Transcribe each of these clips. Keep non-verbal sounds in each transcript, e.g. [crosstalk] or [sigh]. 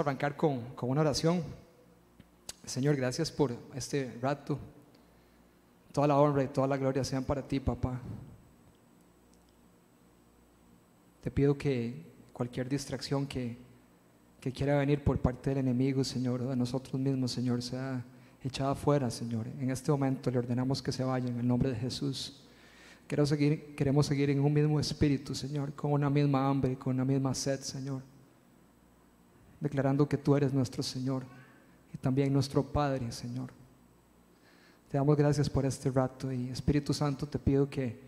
arrancar con, con una oración. Señor, gracias por este rato. Toda la honra y toda la gloria sean para ti, papá. Te pido que cualquier distracción que, que quiera venir por parte del enemigo, Señor, o de nosotros mismos, Señor, sea echada afuera, Señor. En este momento le ordenamos que se vaya en el nombre de Jesús. Queremos seguir, queremos seguir en un mismo espíritu, Señor, con una misma hambre, con una misma sed, Señor declarando que tú eres nuestro Señor y también nuestro Padre, Señor. Te damos gracias por este rato y Espíritu Santo te pido que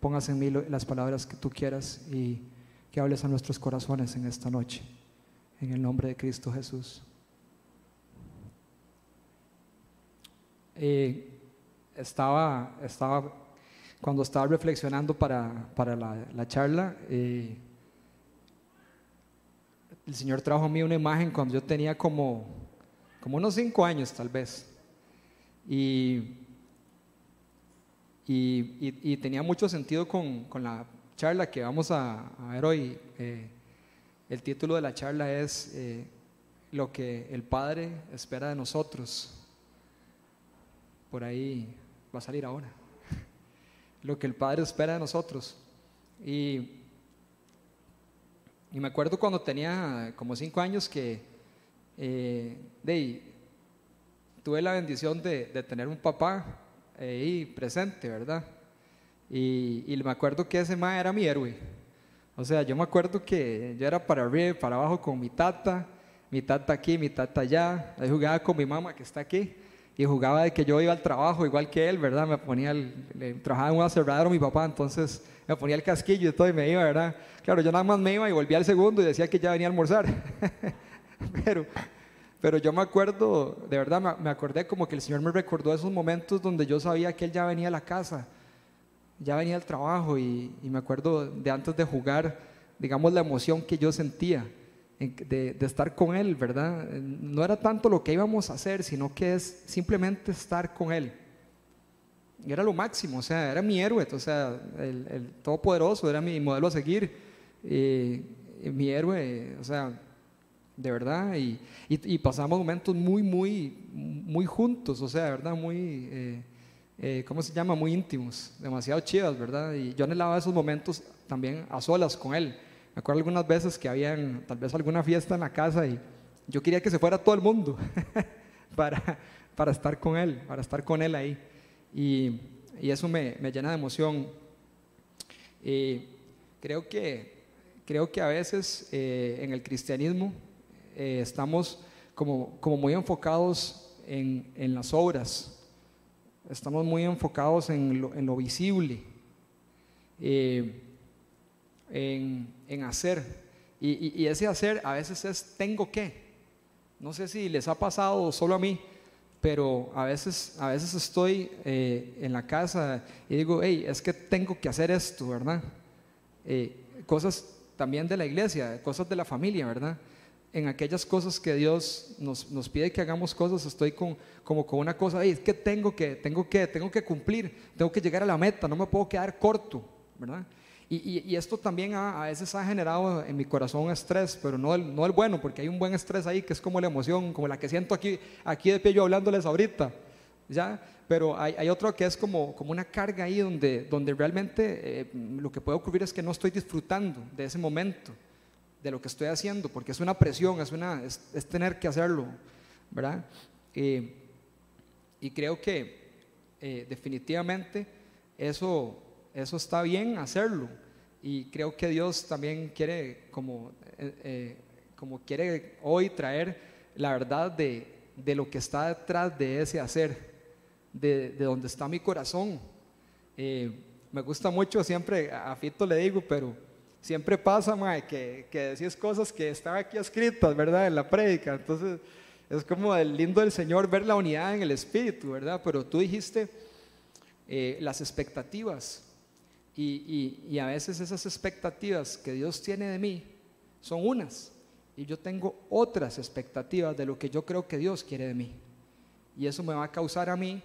pongas en mí las palabras que tú quieras y que hables a nuestros corazones en esta noche, en el nombre de Cristo Jesús. Eh, estaba, estaba, cuando estaba reflexionando para, para la, la charla, eh, el Señor trajo a mí una imagen cuando yo tenía como, como unos cinco años tal vez. Y, y, tenía mucho sentido con, con, la charla que vamos a, ver hoy. Eh, el título de la charla es eh, Lo que el Padre espera de nosotros. Por ahí va a salir ahora. [laughs] Lo que el Padre espera de nosotros. Y y me acuerdo cuando tenía como cinco años que eh, tuve la bendición de, tener un papá ahí presente, ¿verdad? Y, me acuerdo que ese ma era mi héroe. O sea, yo me acuerdo que yo era para arriba y para abajo con mi tata, mi tata aquí, mi tata allá. Ahí jugaba con mi mamá que está aquí y jugaba de que yo iba al trabajo igual que él, ¿verdad? Me ponía, el, trabajaba en un aserradero mi papá, entonces me ponía el casquillo y todo y me iba, ¿verdad? Claro, yo nada más me iba y volvía al segundo y decía que ya venía a almorzar. [laughs] pero, pero yo me acuerdo, de verdad me, acordé como que el Señor me recordó esos momentos donde yo sabía que Él ya venía a la casa, ya venía al trabajo y, y me acuerdo de antes de jugar, digamos, la emoción que yo sentía de, estar con Él, ¿verdad? No era tanto lo que íbamos a hacer, sino que es simplemente estar con Él era lo máximo, o sea, era mi héroe, o sea, el, el todopoderoso, era mi modelo a seguir, y, mi héroe, o sea, de verdad, y, y, pasamos momentos muy, muy, muy juntos, o sea, ¿verdad? Muy, eh, eh, ¿cómo se llama? Muy íntimos, demasiado chidas, ¿verdad? Y yo anhelaba esos momentos también a solas con él. Me acuerdo algunas veces que habían tal vez alguna fiesta en la casa y yo quería que se fuera todo el mundo [laughs] para, para estar con él, para estar con él ahí. Y, eso me, llena de emoción. creo, que, creo que a veces eh, en el cristianismo eh, estamos como, como, muy enfocados en, en, las obras, estamos muy enfocados en lo, en lo visible, eh, en, en, hacer. Y, y ese hacer a veces es tengo que. No sé si les ha pasado solo a mí, pero a veces, a veces estoy eh, en la casa y digo, hey, es que tengo que hacer esto, ¿verdad? Eh, cosas también de la iglesia, cosas de la familia, ¿verdad? En aquellas cosas que Dios nos, nos pide que hagamos cosas, estoy con, como con una cosa, hey, es que tengo que, tengo que, tengo que cumplir, tengo que llegar a la meta, no me puedo quedar corto, ¿verdad? Y, esto también a veces ha generado en mi corazón estrés, pero no el, no el bueno, porque hay un buen estrés ahí que es como la emoción, como la que siento aquí, aquí de pie yo hablándoles ahorita, ¿ya? Pero hay, hay otro que es como, como una carga ahí donde, donde realmente eh, lo que puede ocurrir es que no estoy disfrutando de ese momento, de lo que estoy haciendo, porque es una presión, es, una, es, tener que hacerlo, ¿verdad? Eh, y creo que eh, definitivamente eso eso está bien hacerlo. Y creo que Dios también quiere, como, eh, eh, como quiere hoy traer la verdad de, de, lo que está detrás de ese hacer, de, de donde está mi corazón. Eh, me gusta mucho, siempre a Fito le digo, pero siempre pasa, mae, que, que decís cosas que están aquí escritas, ¿verdad? En la prédica. Entonces, es como el lindo del Señor ver la unidad en el Espíritu, ¿verdad? Pero tú dijiste las expectativas. Y, a veces esas expectativas que Dios tiene de mí son unas y yo tengo otras expectativas de lo que yo creo que Dios quiere de mí. Y eso me va a causar a mí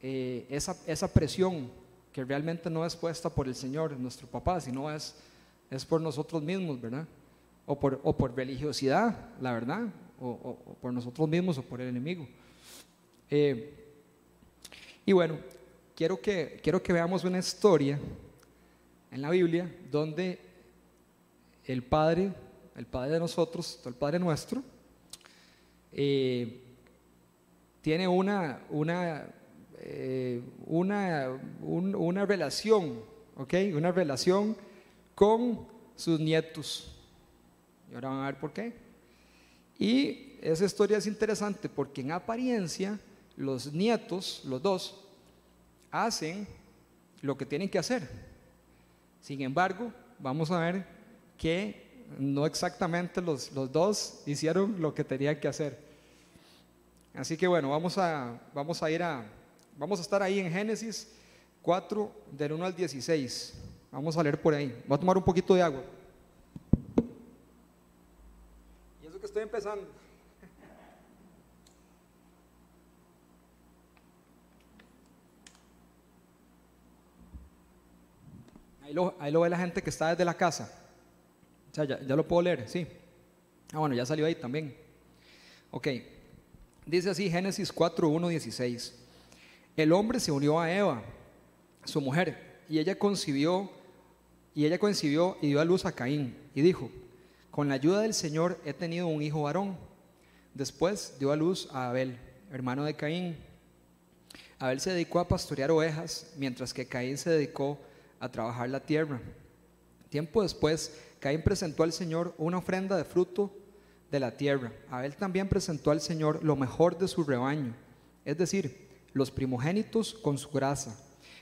eh, esa, esa, presión que realmente no es puesta por el Señor, nuestro papá, sino es, es por nosotros mismos, ¿verdad? O por, o por religiosidad, la verdad. o, por nosotros mismos o por el enemigo. Eh, y bueno, quiero que, quiero que veamos una historia en la Biblia donde el Padre, el Padre de nosotros, el Padre nuestro, eh, tiene una, una, eh, una, una relación, ¿ok? Una relación con sus nietos. Y ahora van a ver por qué. Y esa historia es interesante porque en apariencia los nietos, los dos, hacen lo que tienen que hacer. Sin embargo, vamos a ver que no exactamente los, los dos hicieron lo que tenían que hacer. Así que bueno, vamos a, vamos a ir a, vamos a estar ahí en Génesis 4, del 1 al 16. Vamos a leer por ahí. Voy a tomar un poquito de agua. Y eso que estoy empezando. Ahí lo, ahí lo ve la gente que está desde la casa. O sea, ya, ya lo puedo leer, sí. Ah, bueno, ya salió ahí también. Ok. Dice así Génesis 4, 1, 16. El hombre se unió a Eva, su mujer, y ella concibió y ella concibió y dio a luz a Caín y dijo, con la ayuda del Señor he tenido un hijo varón. Después dio a luz a Abel, hermano de Caín. Abel se dedicó a pastorear ovejas, mientras que Caín se dedicó a trabajar la tierra. Tiempo después, Caín presentó al Señor una ofrenda de fruto de la tierra. Abel también presentó al Señor lo mejor de su rebaño, es decir, los primogénitos con su grasa.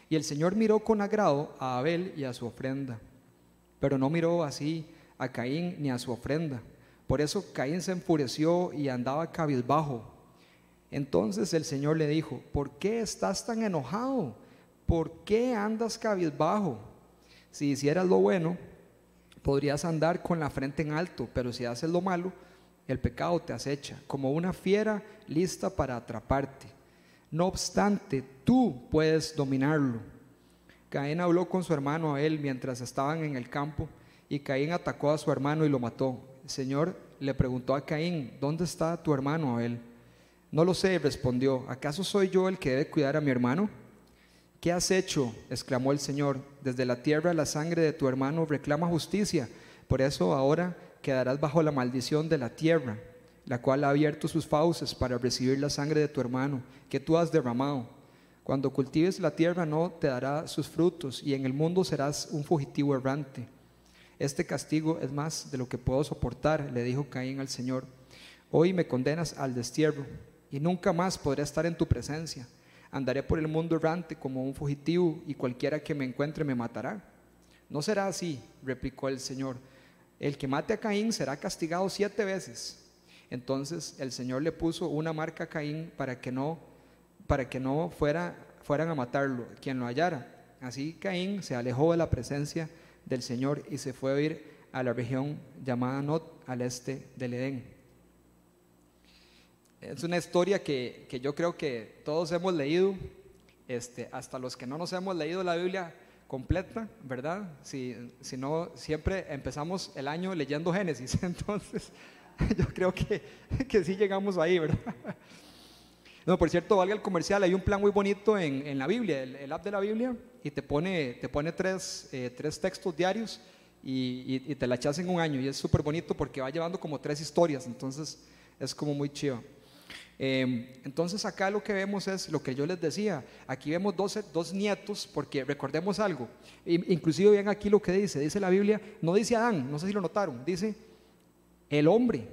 Y el Señor miró con agrado a Abel y a su ofrenda, pero no miró así a Caín ni a su ofrenda. Por eso Caín se enfureció y andaba cabizbajo. Entonces el Señor le dijo, ¿por qué estás tan enojado? ¿Por qué andas cabizbajo? Si hicieras lo bueno, podrías andar con la frente en alto, pero si haces lo malo, el pecado te acecha, como una fiera lista para atraparte. No obstante, tú puedes dominarlo. Caín habló con su hermano Abel mientras estaban en el campo y Caín atacó a su hermano y lo mató. El Señor le preguntó a Caín, ¿dónde está tu hermano Abel? No lo sé, respondió. ¿Acaso soy yo el que debe cuidar a mi hermano? ¿Qué has hecho? exclamó el Señor. Desde la tierra la sangre de tu hermano reclama justicia. Por eso ahora quedarás bajo la maldición de la tierra la cual ha abierto sus fauces para recibir la sangre de tu hermano, que tú has derramado. Cuando cultives la tierra no te dará sus frutos, y en el mundo serás un fugitivo errante. Este castigo es más de lo que puedo soportar, le dijo Caín al Señor. Hoy me condenas al destierro, y nunca más podré estar en tu presencia. Andaré por el mundo errante como un fugitivo, y cualquiera que me encuentre me matará. No será así, replicó el Señor. El que mate a Caín será castigado siete veces. Entonces el Señor le puso una marca a Caín para que no, para que no fuera, fueran a matarlo, quien lo hallara. Así Caín se alejó de la presencia del Señor y se fue a ir a la región llamada Not, al este del Edén. Es una historia que, yo creo que todos hemos leído, este, hasta los que no nos hemos leído la Biblia completa, ¿verdad? Si, si no, siempre empezamos el año leyendo Génesis, [laughs] entonces yo creo que, que sí llegamos ahí, ¿verdad? No, por cierto, valga el comercial, hay un plan muy bonito en, en la Biblia, el, app de la Biblia, y te pone, te pone tres, eh, tres textos diarios y, y, te la echas en un año. Y es súper bonito porque va llevando como tres historias, entonces es como muy chido. Em, entonces acá lo que vemos es lo que yo les decía, aquí vemos dos, dos nietos, porque recordemos algo, inclusive ven aquí lo que dice, dice la Biblia, no dice Adán, no sé si lo notaron, dice el hombre.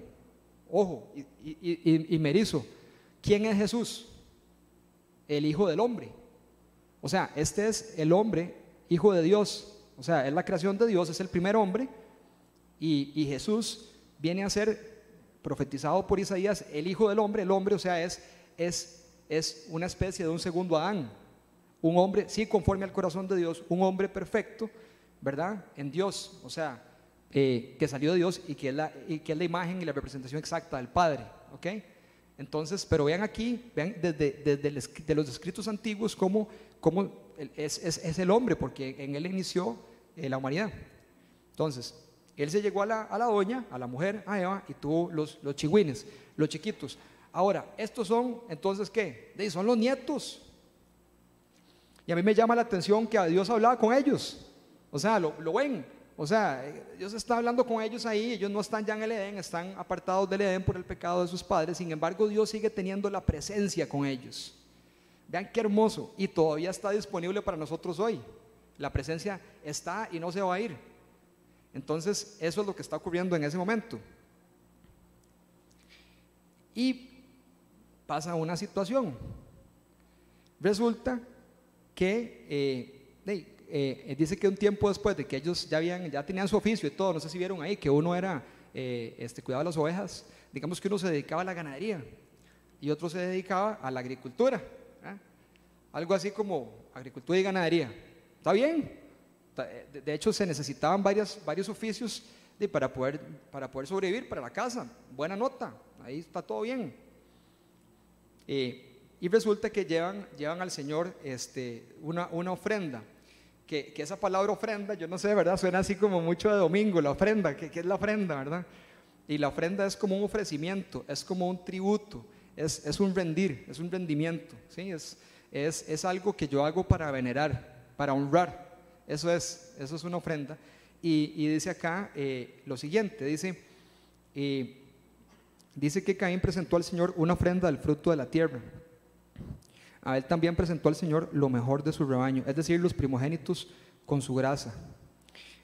Ojo, y, y, merizo, ¿quién es Jesús? El Hijo del Hombre. O sea, este es el hombre, Hijo de Dios. O sea, es la creación de Dios, es el primer hombre. Y, Jesús viene a ser profetizado por Isaías, el Hijo del Hombre. El hombre, o sea, es, es, es una especie de un segundo Adán. Un hombre, sí, conforme al corazón de Dios, un hombre perfecto, ¿verdad? En Dios. O sea, eh, que salió de Dios y que, es la, y que es la imagen y la representación exacta del Padre. ¿ok? Entonces, pero vean aquí, vean desde, desde los escritos antiguos cómo, cómo es, es, es, el hombre, porque en él inició eh, la humanidad. Entonces, Él se llegó a la, doña, a la mujer, a Eva, y tuvo los, los los chiquitos. Ahora, estos son, entonces, ¿qué? Son los nietos. Y a mí me llama la atención que a Dios hablaba con ellos. O sea, lo, lo ven. O sea, Dios está hablando con ellos ahí, ellos no están ya en el Edén, están apartados del Edén por el pecado de sus padres. Sin embargo, Dios sigue teniendo la presencia con ellos. Vean qué hermoso. Y todavía está disponible para nosotros hoy. La presencia está y no se va a ir. Entonces, eso es lo que está ocurriendo en ese momento. Y pasa una situación. Resulta que eh, eh, dice que un tiempo después de que ellos ya, tenían su oficio y todo, no sé si vieron ahí, que uno era, eh, este, cuidaba las ovejas, digamos que uno se dedicaba a la ganadería y otro se dedicaba a la agricultura. Algo así como agricultura y ganadería. ¿Está bien? Eh, de hecho, se necesitaban varias, varios oficios para, poder, para poder sobrevivir para la casa. Buena nota, ahí está todo bien. Eh, y resulta que llevan, llevan al Señor este, una, una ofrenda. Que, que, esa palabra ofrenda, yo no sé, ¿verdad? Suena así como mucho de domingo, la ofrenda. ¿Qué, qué es la ofrenda, verdad? Y la ofrenda es como un ofrecimiento, es como un tributo, es, es un rendir, es un rendimiento. ¿sí? Es, es, es algo que yo hago para venerar, para honrar. Eso es, eso es una ofrenda. Y, dice acá eh, lo siguiente, dice, eh, dice que Caín presentó al Señor una ofrenda del fruto de la tierra. A él también presentó al Señor lo mejor de su rebaño, es decir, los primogénitos con su grasa.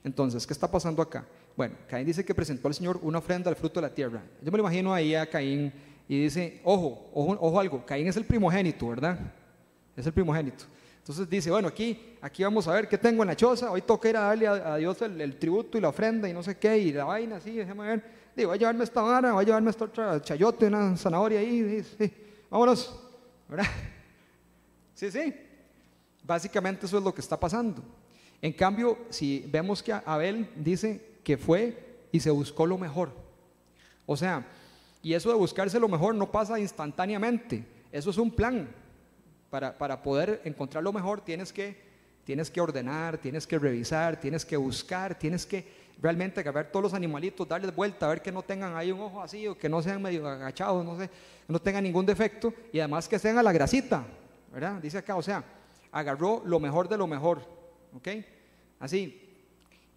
Entonces, ¿qué está pasando acá? Bueno, Caín dice que presentó al Señor una ofrenda del fruto de la tierra. Yo me lo imagino ahí a Caín y dice, ojo, ojo, ojo algo, Caín es el primogénito, ¿verdad? Es el primogénito. Entonces dice, bueno, aquí, aquí vamos a ver qué tengo en la choza, hoy toca ir a darle a, Dios el, tributo y la ofrenda y no sé qué, y la vaina así, déjame ver. Digo, voy a llevarme esta vara, voy a llevarme esta otra chayote, una zanahoria ahí, sí, vámonos, ¿verdad? [laughs] Sí, sí. Básicamente eso es lo que está pasando. En cambio, si vemos que Abel dice que fue y se buscó lo mejor. O sea, y eso de buscarse lo mejor no pasa instantáneamente, eso es un plan. Para, poder encontrar lo mejor tienes que, tienes que ordenar, tienes que revisar, tienes que buscar, tienes que realmente agarrar todos los animalitos, darles vuelta, a ver que no tengan ahí un ojo así o que no sean medio agachados, no sé, no tengan ningún defecto y además que estén a la grasita, ¿verdad? Dice acá, o sea, agarró lo mejor de lo mejor, ¿ok? Así.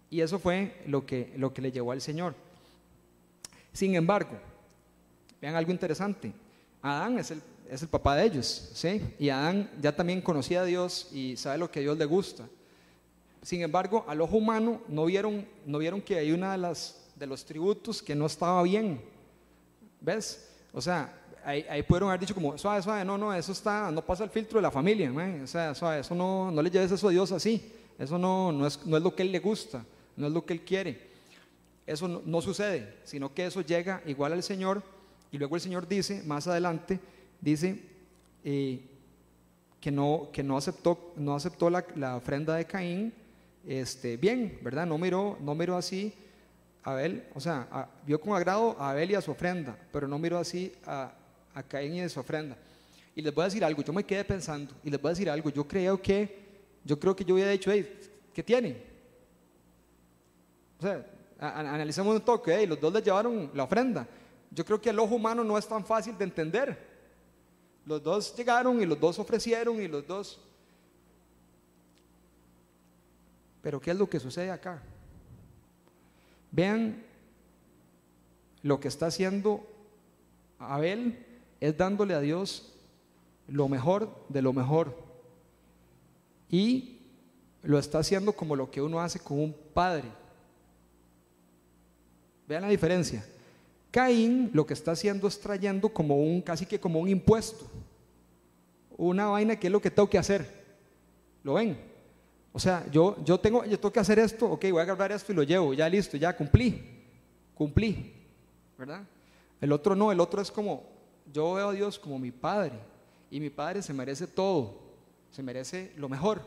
Y eso fue lo que, lo que le llevó al Señor. Sin embargo, vean algo interesante. Adán es el, es el papá de ellos, ¿sí? Y Adán ya también conocía a Dios y sabe lo que a Dios le gusta. Sin embargo, al ojo humano no vieron, no vieron que hay una de, las, de los tributos que no estaba bien. ¿Ves? O sea, ahí, ahí pudieron haber dicho como, suave, suave, no, no, eso está, no pasa el filtro de la familia, o sea, suave, eso no, no le lleves eso a Dios así, eso no, no, es, no es lo que Él le gusta, no es lo que Él quiere. Eso no sucede, sino que eso llega igual al Señor y luego el Señor dice más adelante, dice eh, que, no, que no aceptó, no aceptó la, ofrenda de Caín este, bien, ¿verdad? No miró, no miró así a Abel, o sea, vio con agrado a Abel y a su ofrenda, pero no miró así a, a Caín y a su ofrenda. Y les voy a decir algo, yo me quedé pensando, y les voy a decir algo, yo creo que, yo creo que yo había dicho, hey, ¿qué tiene? O sea, analicemos un toque, los dos le llevaron la ofrenda. Yo creo que el ojo humano no es tan fácil de entender. Los dos llegaron y los dos ofrecieron y los dos... Pero ¿qué es lo que sucede acá? Vean lo que está haciendo Abel es dándole a Dios lo mejor de lo mejor. Y lo está haciendo como lo que uno hace con un padre. Vean la diferencia. Caín lo que está haciendo es trayendo como un, casi que como un impuesto, una vaina que es lo que tengo que hacer. ¿Lo ven? O sea, yo, yo, tengo, yo tengo que hacer esto, ok, voy a agarrar esto y lo llevo, ya listo, ya cumplí, cumplí, ¿verdad? El otro no, el otro es como, yo veo a Dios como mi Padre y mi Padre se merece todo, se merece lo mejor,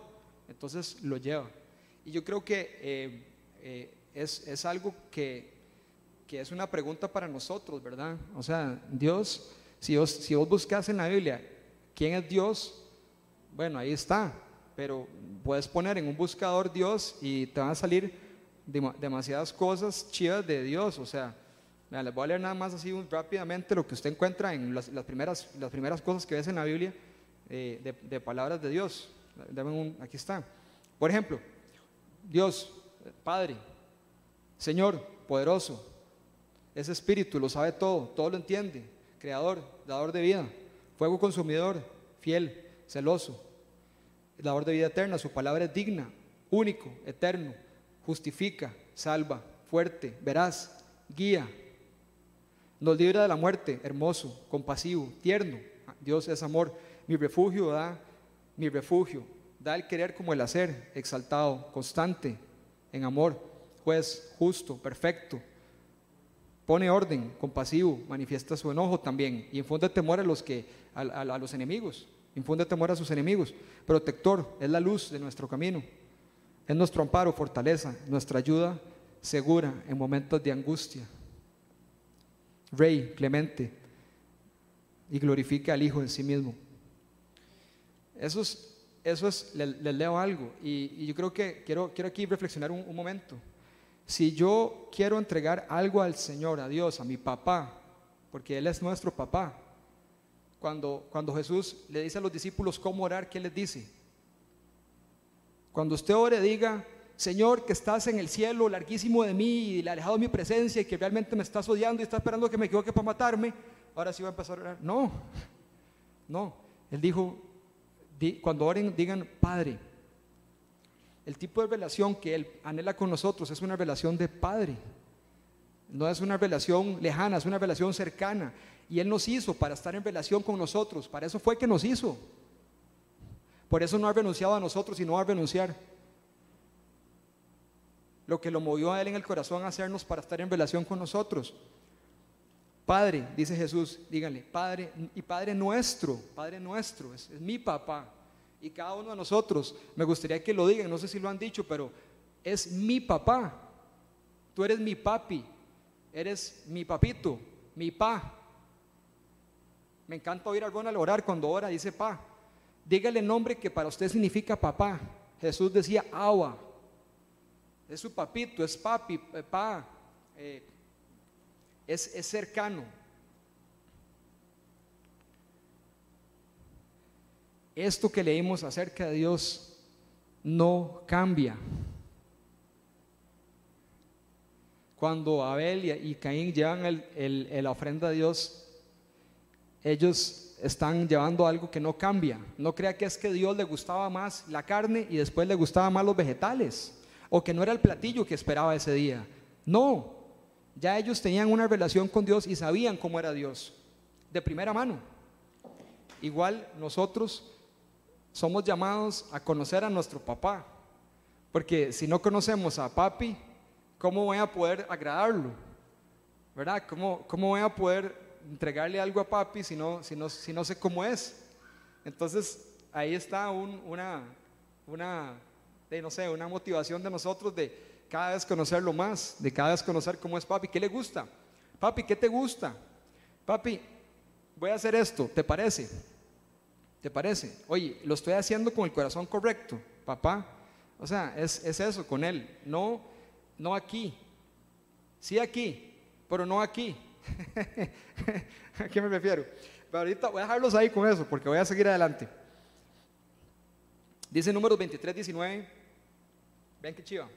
entonces lo lleva. Y yo creo que eh, eh, es, es algo que que es una pregunta para nosotros, ¿verdad? O sea, Dios, si vos, si vos buscas en la Biblia quién es Dios, bueno, ahí está, pero puedes poner en un buscador Dios y te van a salir demasiadas cosas chivas de Dios, o sea, les voy a leer nada más así rápidamente lo que usted encuentra en las, primeras, las primeras cosas que ves en la Biblia eh, de, palabras de Dios. aquí está. Por ejemplo, Dios, Padre, Señor, poderoso, es espíritu, lo sabe todo, todo lo entiende, creador, dador de vida, fuego consumidor, fiel, celoso, dador de vida eterna, su palabra es digna, único, eterno, justifica, salva, fuerte, veraz, guía, nos libra de la muerte, hermoso, compasivo, tierno. Dios es amor. Mi refugio da, mi refugio, da el querer como el hacer, exaltado, constante, en amor, juez, justo, perfecto. Pone orden, compasivo, manifiesta su enojo también y infunde temor a los que a, los enemigos, infunde temor a sus enemigos. Protector, es la luz de nuestro camino. Es nuestro amparo, fortaleza, nuestra ayuda segura en momentos de angustia. Rey, clemente, y glorifica al Hijo en sí mismo. Eso es, eso es les, leo algo, y, yo creo que quiero, quiero aquí reflexionar un, momento. Si yo quiero entregar algo al Señor, a Dios, a mi papá, porque Él es nuestro papá, cuando, cuando Jesús le dice a los discípulos cómo orar, ¿qué les dice? Cuando usted ore, diga, Señor, que estás en el cielo, larguísimo de mí y alejado de mi presencia y que realmente me estás odiando y estás esperando que me equivoque para matarme, ahora sí va a empezar a orar. No, no. Él dijo, cuando oren, digan, Padre. El tipo de relación que Él anhela con nosotros es una relación de Padre. No es una relación lejana, es una relación cercana. Y Él nos hizo para estar en relación con nosotros. Para eso fue que nos hizo. Por eso no ha renunciado a nosotros y no va a renunciar lo que lo movió a Él en el corazón a hacernos para estar en relación con nosotros. Padre, dice Jesús, díganle, Padre y Padre nuestro, Padre nuestro, es, mi papá. Y cada uno de nosotros, me gustaría que lo digan, no sé si lo han dicho, pero es mi papá. Tú eres mi papi, eres mi papito, mi pa. Me encanta oír a Ronald orar cuando ora, dice pa. Dígale el nombre que para usted significa papá. Jesús decía agua es su papito, es papi, eh, pa, eh, es cercano. Esto que leímos acerca de Dios no cambia. Cuando Abel y Caín llevan el, la ofrenda a Dios, ellos están llevando algo que no cambia. No crea que es que Dios le gustaba más la carne y después le gustaba más los vegetales o que no era el platillo que esperaba ese día. No, ya ellos tenían una relación con Dios y sabían cómo era Dios, de primera mano. Igual nosotros somos llamados a conocer a nuestro papá, porque si no conocemos a papi, ¿cómo voy a poder agradarlo? ¿Verdad? ¿Cómo, cómo voy a poder entregarle algo a papi si no, si no, si no sé cómo es? Entonces, ahí está una, una de, no sé, una motivación de nosotros de cada vez conocerlo más, de cada vez conocer cómo es papi, qué le gusta. Papi, ¿qué te gusta? Papi, voy a hacer esto, ¿te parece? ¿Te parece? Oye, lo estoy haciendo con el corazón correcto, papá. O sea, es, es eso con él. No, no aquí. Sí aquí, pero no aquí. [laughs] ¿A qué me refiero? Pero ahorita voy a dejarlos ahí con eso porque voy a seguir adelante. Dice número 23, 19. Ven que chiva.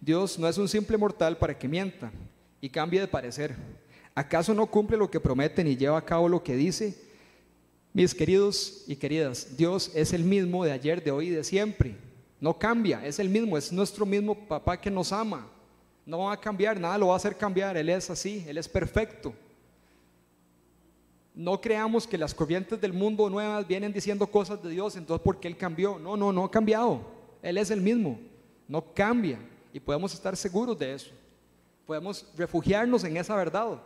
Dios no es un simple mortal para que mienta y cambie de parecer. ¿Acaso no cumple lo que promete ni lleva a cabo lo que dice? Mis queridos y queridas, Dios es el mismo de ayer, de hoy y de siempre. No cambia, es el mismo, es nuestro mismo papá que nos ama. No va a cambiar, nada lo va a hacer cambiar. Él es así, Él es perfecto. No creamos que las corrientes del mundo nuevas vienen diciendo cosas de Dios, entonces porque Él cambió. No, no, no ha cambiado. Él es el mismo, no cambia y podemos estar seguros de eso. Podemos refugiarnos en esa verdad.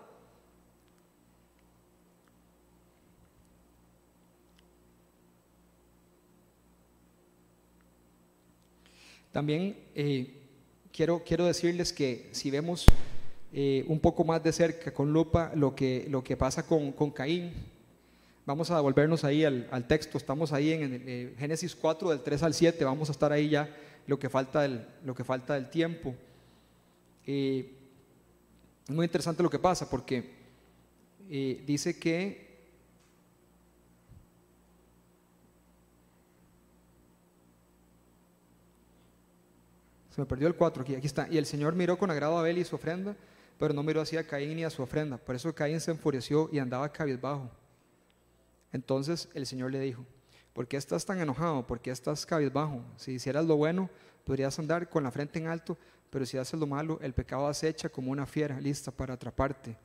También eh, quiero, quiero decirles que si vemos eh, un poco más de cerca con lupa lo que, lo que pasa con, con Caín, Vamos a volvernos ahí al, texto, estamos ahí en, eh, Génesis 4 del 3 al 7, vamos a estar ahí ya lo que falta del, lo que falta del tiempo. Es muy interesante lo que pasa porque dice que Se me perdió el 4 aquí, aquí está. Y el Señor miró con agrado a Abel y su ofrenda, pero no miró así a Caín ni a su ofrenda. Por eso Caín se enfureció y andaba cabizbajo. Entonces el Señor le dijo, ¿por qué estás tan enojado? ¿Por qué estás cabizbajo? Si hicieras lo bueno, podrías andar con la frente en alto, pero si haces lo malo, el pecado acecha como una fiera lista para atraparte.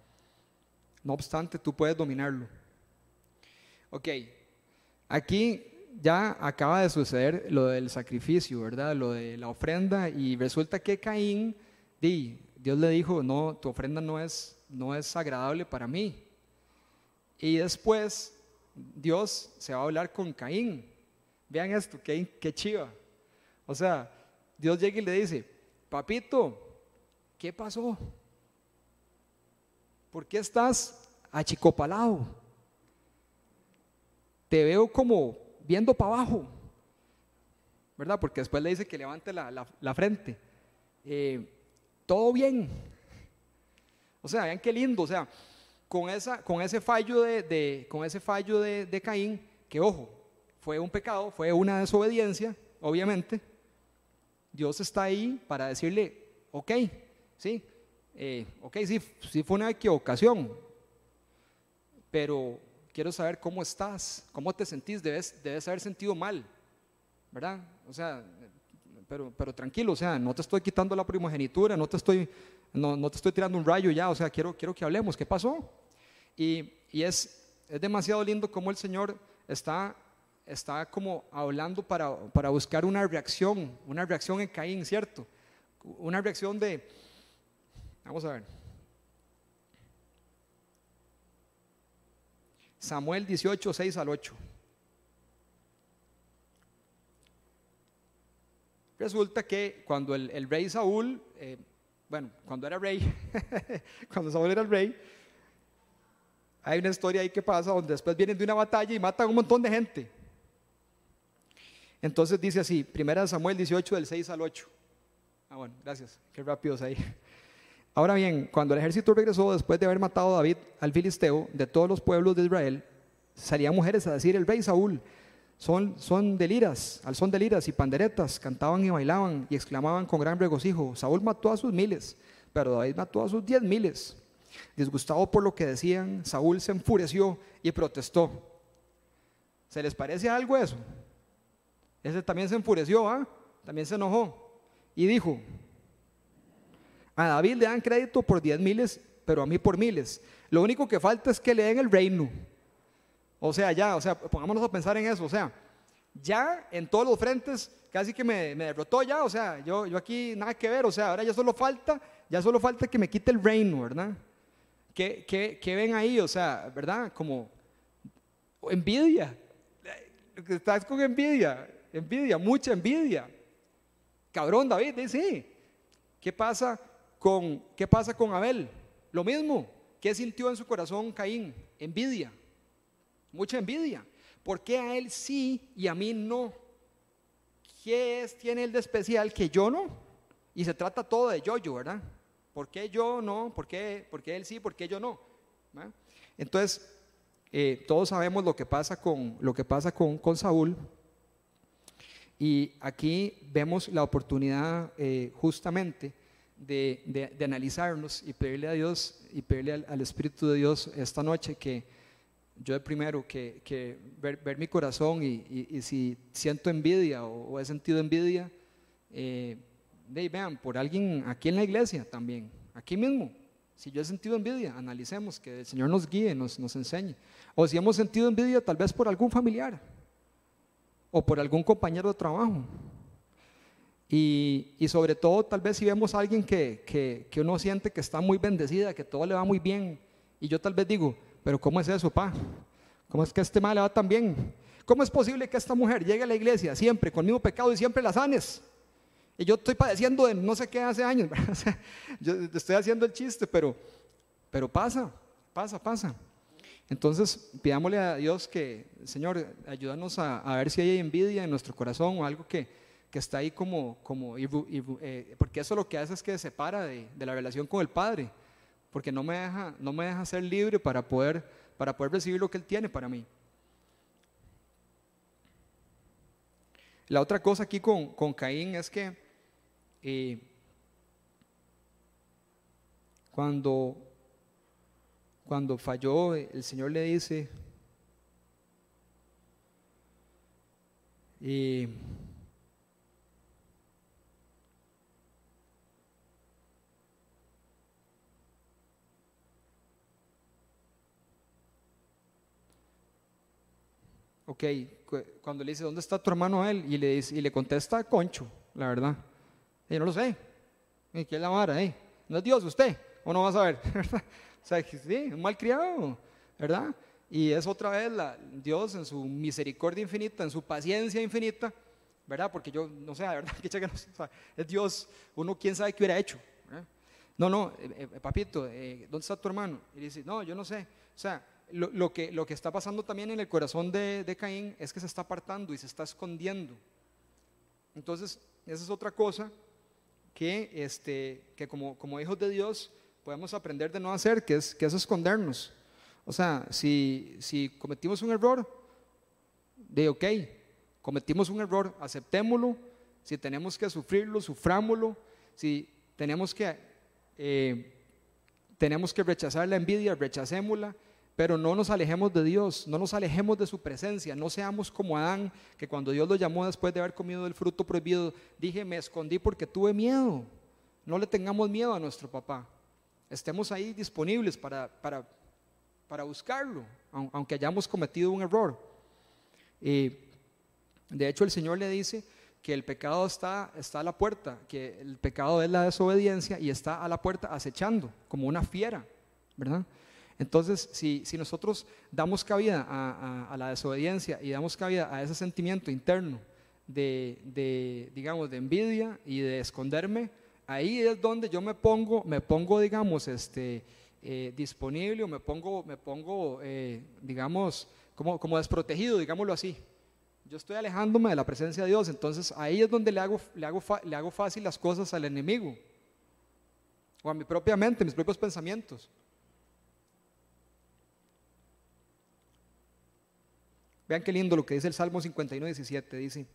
No obstante, tú puedes dominarlo. Ok, aquí ya acaba de suceder lo del sacrificio, ¿verdad? Lo de la ofrenda y resulta que Caín, di, Dios le dijo, no, tu ofrenda no es, no es agradable para mí. Y después Dios se va a hablar con Caín. Vean esto, qué, qué chiva. O sea, Dios llega y le dice, papito, ¿qué pasó? ¿Por qué estás achicopalado? Te veo como viendo para abajo, ¿verdad? Porque después le dice que levante la, frente. Eh, todo bien. O sea, vean qué lindo, o sea, con, esa, con ese fallo, de, con ese fallo de, de Caín, que ojo, fue un pecado, fue una desobediencia, obviamente, Dios está ahí para decirle, ok, sí, eh, ok, sí, sí fue una equivocación, pero quiero saber cómo estás, cómo te sentís, debes, debes haber sentido mal, ¿verdad? O sea, pero, pero tranquilo, o sea, no te estoy quitando la primogenitura, no te estoy, no, no te estoy tirando un rayo ya, o sea, quiero, quiero que hablemos, ¿qué pasó? Y, y es, es demasiado lindo cómo el Señor está, está como hablando para, para buscar una reacción, una reacción en Caín, ¿cierto? Una reacción de, vamos a ver, Samuel 18, 6 al 8. Resulta que cuando el, rey Saúl, eh, bueno, cuando era rey, [laughs] cuando Saúl era el rey, hay una historia ahí que pasa donde después vienen de una batalla y matan a un montón de gente. Entonces dice así, primera Samuel 18 del 6 al 8. Ah, bueno, gracias, qué rápidos ahí. Ahora bien, cuando el ejército regresó después de haber matado a David al filisteo de todos los pueblos de Israel, salían mujeres a decir, el rey Saúl, son, son de liras, al son de liras y panderetas, cantaban y bailaban y exclamaban con gran regocijo, Saúl mató a sus miles, pero David mató a sus diez miles. Disgustado por lo que decían, Saúl se enfureció y protestó. ¿Se les parece algo eso? Ese también se enfureció, ¿ah? También se enojó y dijo, a David le dan crédito por diez miles, pero a mí por miles. Lo único que falta es que le den el reino. O sea, ya, o sea, pongámonos a pensar en eso. O sea, ya en todos los frentes casi que me, derrotó ya. O sea, yo, yo aquí nada que ver. O sea, ahora ya solo falta, ya solo falta que me quite el reino, ¿verdad? ¿Qué, qué, ven ahí? O sea, ¿verdad? Como envidia. Estás con envidia, envidia, mucha envidia. Cabrón, David, dice, ¿qué pasa ¿qué pasa con Abel? Lo mismo, ¿qué sintió en su corazón Caín? Envidia, mucha envidia. ¿Por qué a él sí y a mí no? ¿Qué es, tiene él de especial que yo no? Y se trata todo de yo-yo, ¿verdad? ¿Por qué yo no? ¿Por qué, por qué él sí? ¿Por qué yo no? Entonces, eh, todos sabemos lo que pasa con, lo que pasa con Saúl. Y aquí vemos la oportunidad eh, justamente de, analizarnos y pedirle a Dios y pedirle al, Espíritu de Dios esta noche que yo de primero que, ver, mi corazón y, si siento envidia o, he sentido envidia, eh, vean, por alguien aquí en la iglesia también, aquí mismo, si yo he sentido envidia, analicemos, que el Señor nos guíe, nos, nos enseñe. O si hemos sentido envidia tal vez por algún familiar o por algún compañero de trabajo y, sobre todo, tal vez si vemos a alguien que, que, uno siente que está muy bendecida, que todo le va muy bien, y yo tal vez digo, pero ¿cómo es eso, pa? ¿Cómo es que este mal le va tan bien? ¿Cómo es posible que esta mujer llegue a la iglesia siempre con el mismo pecado y siempre la sanes? Y yo estoy padeciendo de no sé qué hace años, [laughs] yo estoy haciendo el chiste, pero, pero pasa, pasa, pasa. Entonces, pidámosle a Dios que, Señor, ayúdanos a, a ver si hay envidia en nuestro corazón o algo que, que está ahí como, como eh, porque eso lo que hace es que separa de, de, la relación con el Padre, porque no me deja, no me deja ser libre para poder, para poder recibir lo que Él tiene para mí. La otra cosa aquí con, con Caín es que eh, cuando, cuando falló, el Señor le dice, y ok, cuando le dice, ¿dónde está tu hermano él? Y le, dice, y le contesta, Concho, la verdad. Y no lo sé. ¿Y qué es la vara? Eh? ¿No es Dios usted? ¿O no vas a ver? [laughs] o sea, sí, un mal criado, ¿verdad? Y es otra vez la, Dios en su misericordia infinita, en su paciencia infinita, ¿verdad? Porque yo, no sé, la verdad, [laughs] que es Dios, uno quién sabe qué hubiera hecho. No, no, eh, eh, papito, ¿dónde está tu hermano? Y dice, no, yo no sé. O sea, lo, que, está pasando también en el corazón de, Caín es que se está apartando y se está escondiendo. Entonces, esa es otra cosa que, este, que como, como hijos de Dios podemos aprender de no hacer, que es, escondernos. O sea, si, si cometimos un error, de ok, cometimos un error, aceptémoslo. Si tenemos que sufrirlo, sufrámoslo. Si tenemos que, eh, tenemos que rechazar la envidia, rechacémosla pero no nos alejemos de Dios, no nos alejemos de su presencia, no seamos como Adán, que cuando Dios lo llamó después de haber comido del fruto prohibido, dije, me escondí porque tuve miedo. No le tengamos miedo a nuestro papá. Estemos ahí disponibles para, para, para buscarlo, aunque hayamos cometido un error. Y de hecho, el Señor le dice que el pecado está, está a la puerta, que el pecado es la desobediencia y está a la puerta acechando, como una fiera, ¿verdad? Entonces, si, nosotros damos cabida a, la desobediencia y damos cabida a ese sentimiento interno de, digamos, de envidia y de esconderme, ahí es donde yo me pongo, me pongo, digamos, este, eh, disponible o me pongo, me pongo eh, digamos, como, desprotegido, digámoslo así. Yo estoy alejándome de la presencia de Dios, entonces ahí es donde le hago, le hago, le hago fácil las cosas al enemigo o a mi propia mente, mis propios pensamientos. Vean qué lindo lo que dice el Salmo 51, 17. Dice,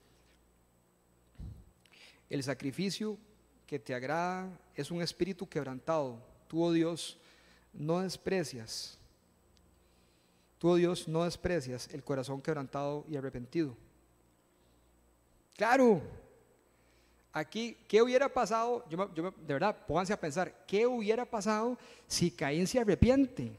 el sacrificio que te agrada es un espíritu quebrantado. Tú, oh Dios, no desprecias. Tú, oh Dios, no desprecias el corazón quebrantado y arrepentido. Claro, aquí, ¿qué hubiera pasado? Yo, de verdad, pónganse a pensar, ¿qué hubiera pasado si Caín se arrepiente?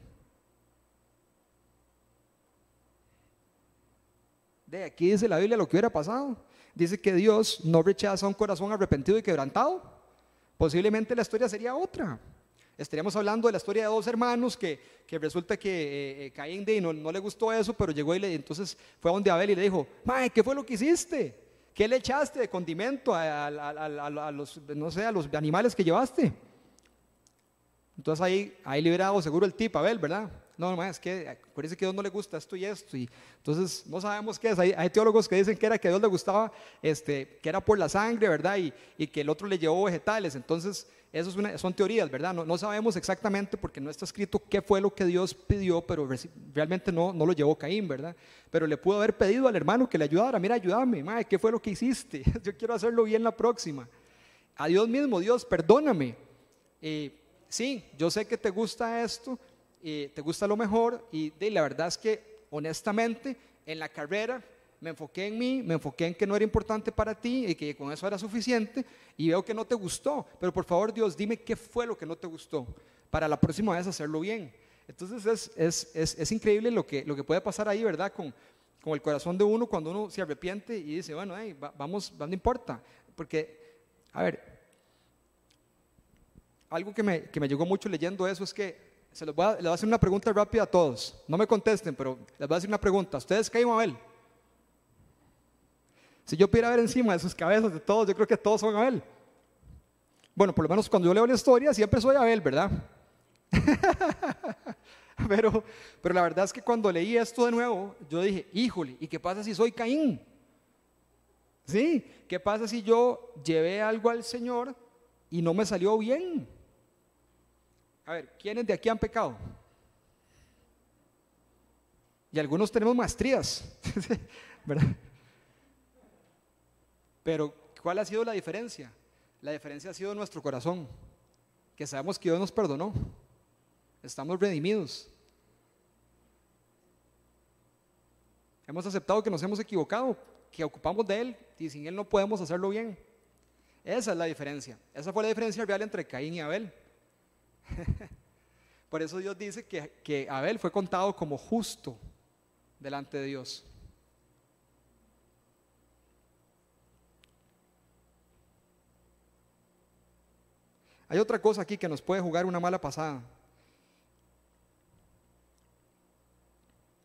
Aquí dice la Biblia lo que hubiera pasado. Dice que Dios no rechaza un corazón arrepentido y quebrantado. Posiblemente la historia sería otra. Estaríamos hablando de la historia de dos hermanos que, que resulta que eh, eh, Caín de, no, no, le gustó eso, pero llegó y le, entonces fue a donde Abel y le dijo, Mae, ¿qué fue lo que hiciste? ¿Qué le echaste de condimento a, los, no sé, a los animales que llevaste? Entonces ahí, ahí dado seguro el tip Abel, ¿verdad? No, no, es que acuérdense que a Dios no le gusta esto y esto. Y entonces no sabemos qué es. Hay, teólogos que dicen que era que a Dios le gustaba, este, que era por la sangre, ¿verdad? Y, y que el otro le llevó vegetales. Entonces, eso es una, son teorías, ¿verdad? No, sabemos exactamente porque no está escrito qué fue lo que Dios pidió, pero realmente no, no lo llevó Caín, ¿verdad? Pero le pudo haber pedido al hermano que le ayudara. Mira, ayúdame, madre, ¿qué fue lo que hiciste? [laughs] Yo quiero hacerlo bien la próxima. A Dios mismo, Dios, perdóname. Eh, sí, yo sé que te gusta esto, te gusta lo mejor y de, la verdad es que honestamente en la carrera me enfoqué en mí, me enfoqué en que no era importante para ti y que con eso era suficiente y veo que no te gustó, pero por favor Dios dime qué fue lo que no te gustó para la próxima vez hacerlo bien. Entonces es, es, es, es increíble lo que, lo que puede pasar ahí, ¿verdad? Con, con el corazón de uno cuando uno se arrepiente y dice, bueno, hey, vamos, no importa, porque, a ver, algo que me, que me llegó mucho leyendo eso es que se les voy, a, hacer una pregunta rápida a todos. No me contesten, pero les voy a hacer una pregunta. ¿Ustedes caen Abel? Si yo pudiera ver encima de sus cabezas de todos, yo creo que todos son Abel. Bueno, por lo menos cuando yo leo la historia, siempre soy Abel, ¿verdad? [laughs] pero, pero la verdad es que cuando leí esto de nuevo, yo dije, híjole, ¿y qué pasa si soy Caín? ¿Sí? ¿Qué pasa si yo llevé algo al Señor y no me salió bien? A ver, ¿quiénes de aquí han pecado? Y algunos tenemos maestrías, [laughs] ¿verdad? Pero, ¿cuál ha sido la diferencia? La diferencia ha sido nuestro corazón, que sabemos que Dios nos perdonó, estamos redimidos. Hemos aceptado que nos hemos equivocado, que ocupamos de Él y sin Él no podemos hacerlo bien. Esa es la diferencia. Esa fue la diferencia real entre Caín y Abel. [laughs] Por eso Dios dice que, Abel fue contado como justo delante de Dios. Hay otra cosa aquí que nos puede jugar una mala pasada.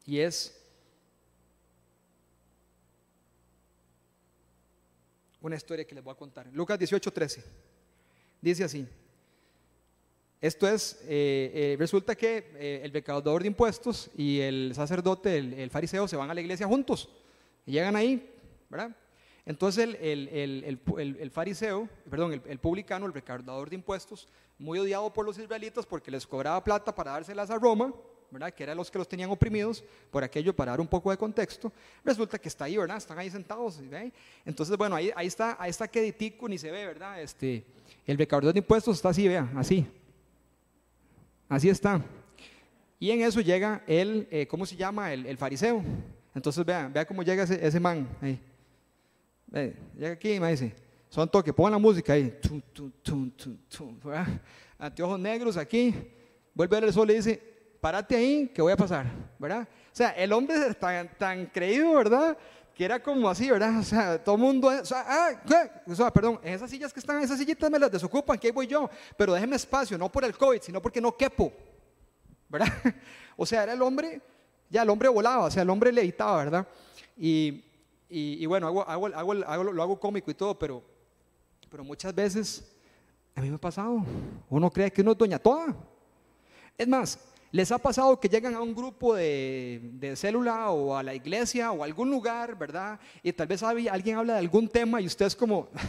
Y es una historia que les voy a contar. Lucas 18, 13. Dice así. Esto es, eh, eh, resulta que eh, el recaudador de impuestos y el sacerdote, el, fariseo, se van a la iglesia juntos. Y llegan ahí, ¿verdad? Entonces el, fariseo, perdón, el, publicano, el recaudador de impuestos, muy odiado por los israelitas porque les cobraba plata para dárselas a Roma, ¿verdad? que eran los que los tenían oprimidos, por aquello, para dar un poco de contexto, resulta que está ahí, ¿verdad? Están ahí sentados, Entonces, bueno, ahí, ahí está, ahí está Keditico, ni se ve, ¿verdad? Este, el recaudador de impuestos está así, vea, así, Así está. Y en eso llega el, eh, ¿cómo se llama? El, fariseo. Entonces vean, vea cómo llega ese, ese man. Ahí. llega aquí y me dice, son toque, pongan la música ahí. Anteojos negros aquí. Vuelve a ver el sol y dice, párate ahí que voy a pasar, ¿verdad? O sea, el hombre es tan, tan creído, ¿verdad? Era como así, ¿verdad? O sea, todo el mundo, o sea, ah, perdón, esas sillas que están, esas sillitas me las desocupan, que ahí voy yo, pero déjeme espacio, no por el COVID, sino porque no quepo, ¿verdad? [laughs] O sea, era el hombre, ya el hombre volaba, o sea, el hombre levitaba, ¿verdad? Y, y, bueno, hago, hago, hago, lo hago cómico y todo, pero, pero muchas veces a mí me ha pasado, uno cree que uno es doña toda. Es más, ¿Les ha pasado que llegan a un grupo de, célula o a la iglesia o a algún lugar, verdad? Y tal vez alguien habla de algún tema y usted es como... [laughs]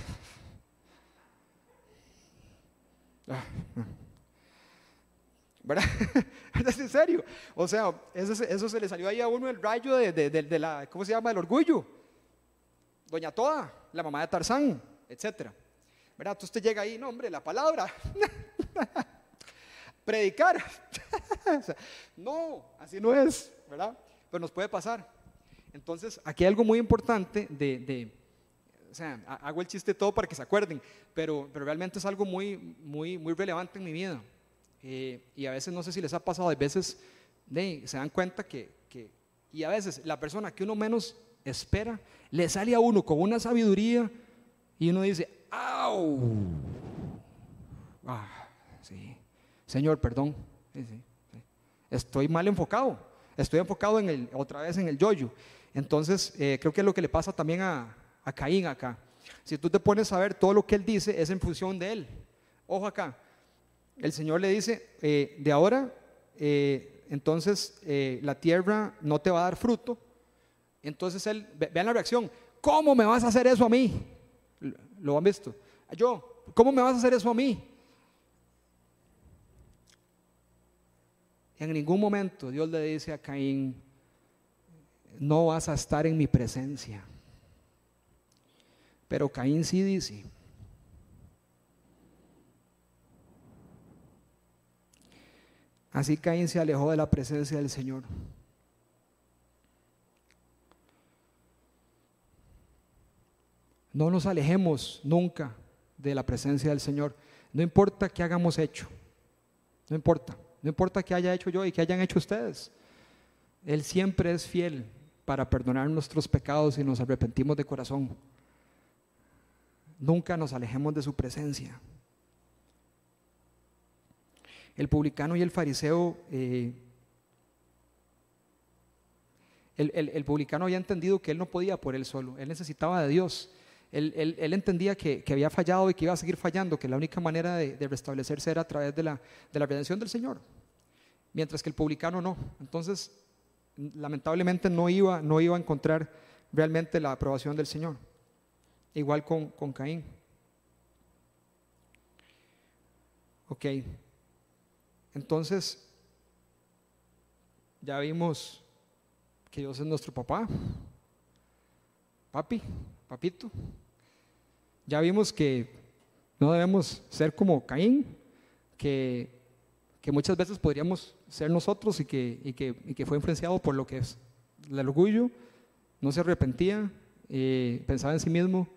[laughs] ¿Verdad? [laughs] ¿Es en serio? O sea, eso, se le salió ahí a uno el rayo de, la, ¿cómo se llama? El orgullo. Doña Toda, la mamá de Tarzán, etc. ¿Verdad? Entonces usted llega ahí, no hombre, la palabra. Predicar. [laughs] no, así no es, ¿verdad? Pero nos puede pasar. Entonces, aquí hay algo muy importante de, o sea, hago el chiste todo para que se acuerden, pero, pero realmente es algo muy, muy, muy relevante en mi vida. Eh, y a veces no sé si les ha pasado, a veces se dan cuenta que, que, y a veces la persona que uno menos espera, le sale a uno con una sabiduría y uno dice, ¡au! Ah. Señor, perdón, estoy mal enfocado, estoy enfocado en el, otra vez en el yoyo. Entonces, eh, creo que es lo que le pasa también a, Caín acá. Si tú te pones a ver todo lo que él dice, es en función de él. Ojo acá, el Señor le dice, eh, de ahora, eh, entonces la tierra no te va a dar fruto. Entonces él, vean la reacción, ¿cómo me vas a hacer eso a mí? ¿Lo han visto? Yo, ¿cómo me vas a hacer eso a mí? En ningún momento Dios le dice a Caín, no vas a estar en mi presencia. Pero Caín sí dice, así Caín se alejó de la presencia del Señor. No nos alejemos nunca de la presencia del Señor. No importa qué hagamos hecho. No importa. No importa qué haya hecho yo y qué hayan hecho ustedes. Él siempre es fiel para perdonar nuestros pecados y nos arrepentimos de corazón. Nunca nos alejemos de su presencia. El publicano y el fariseo, eh, el, publicano había entendido que él no podía por él solo, él necesitaba de Dios. Él, entendía que, había fallado y que iba a seguir fallando, que la única manera de, restablecerse era a través de la, de redención del Señor, mientras que el publicano no. Entonces, lamentablemente no iba, no iba a encontrar realmente la aprobación del Señor. igual con, con Caín. Ok, entonces ya vimos que Dios es nuestro papá, papi, papito. Ya vimos que no debemos ser como Caín, que, que muchas veces podríamos ser nosotros y que, y que, y que fue influenciado por lo que es el orgullo, no se arrepentía, eh, pensaba en sí mismo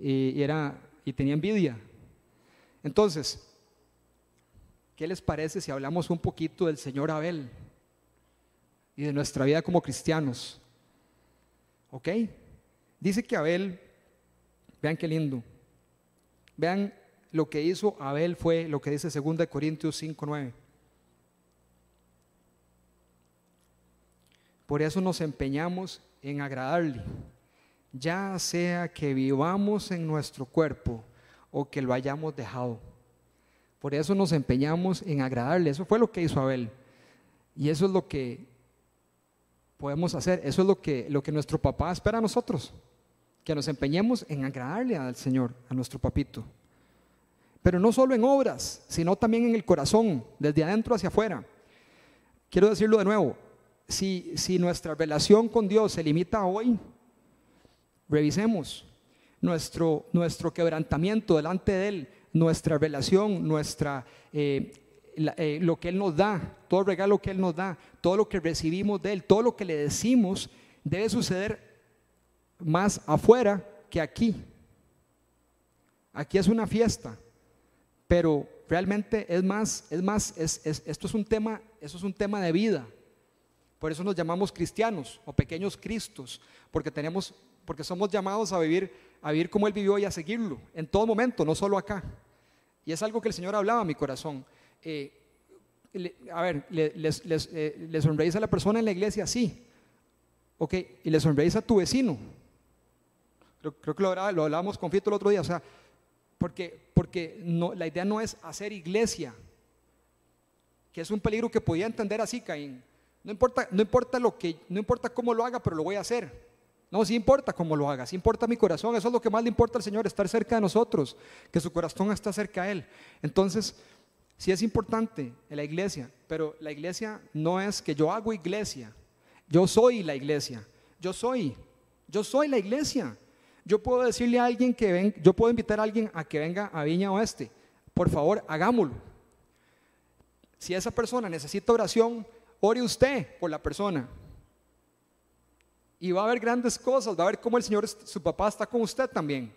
y, era, y tenía envidia. Entonces, ¿qué les parece si hablamos un poquito del Señor Abel y de nuestra vida como cristianos? ¿Ok? Dice que Abel, vean qué lindo, vean lo que hizo Abel fue lo que dice 2 Corintios 5, 9. Por eso nos empeñamos en agradarle ya sea que vivamos en nuestro cuerpo o que lo hayamos dejado. Por eso nos empeñamos en agradarle. Eso fue lo que hizo Abel. Y eso es lo que podemos hacer. Eso es lo que, lo que nuestro papá espera a nosotros. Que nos empeñemos en agradarle al Señor, a nuestro papito. Pero no solo en obras, sino también en el corazón, desde adentro hacia afuera. Quiero decirlo de nuevo. Si, si nuestra relación con Dios se limita a hoy, Revisemos nuestro, nuestro quebrantamiento delante de Él, nuestra relación, nuestra, eh, eh, lo que Él nos da, todo regalo que Él nos da, todo lo que recibimos de Él, todo lo que le decimos, debe suceder más afuera que aquí. Aquí es una fiesta, pero realmente es más, es más, esto es un tema, eso es un tema de vida. Por eso nos llamamos cristianos o pequeños cristos, porque tenemos porque somos llamados a vivir, a vivir como Él vivió y a seguirlo en todo momento, no solo acá. Y es algo que el Señor hablaba a mi corazón. Eh, a ver, le, les, les, eh, a la persona en la iglesia, sí. Ok, y le sonreís a tu vecino. Creo, que lo, hablábamos con Fito el otro día. O sea, porque, porque la idea no es hacer iglesia, que es un peligro que podía entender así, Caín. No importa, no importa lo que, no importa cómo lo haga, pero lo voy a hacer. No, sí importa cómo lo haga, sí importa mi corazón, eso es lo que más le importa al Señor, estar cerca de nosotros, que su corazón está cerca a Él. Entonces, sí es importante en la iglesia, pero la iglesia no es que yo hago iglesia, yo soy la iglesia, yo soy, yo soy la iglesia. Yo puedo decirle a alguien que ven, yo puedo invitar a alguien a que venga a Viña Oeste, por favor, hagámoslo. Si esa persona necesita oración, ore usted por la persona. Y va a haber grandes cosas, va a ver cómo el Señor, su papá, está con usted también.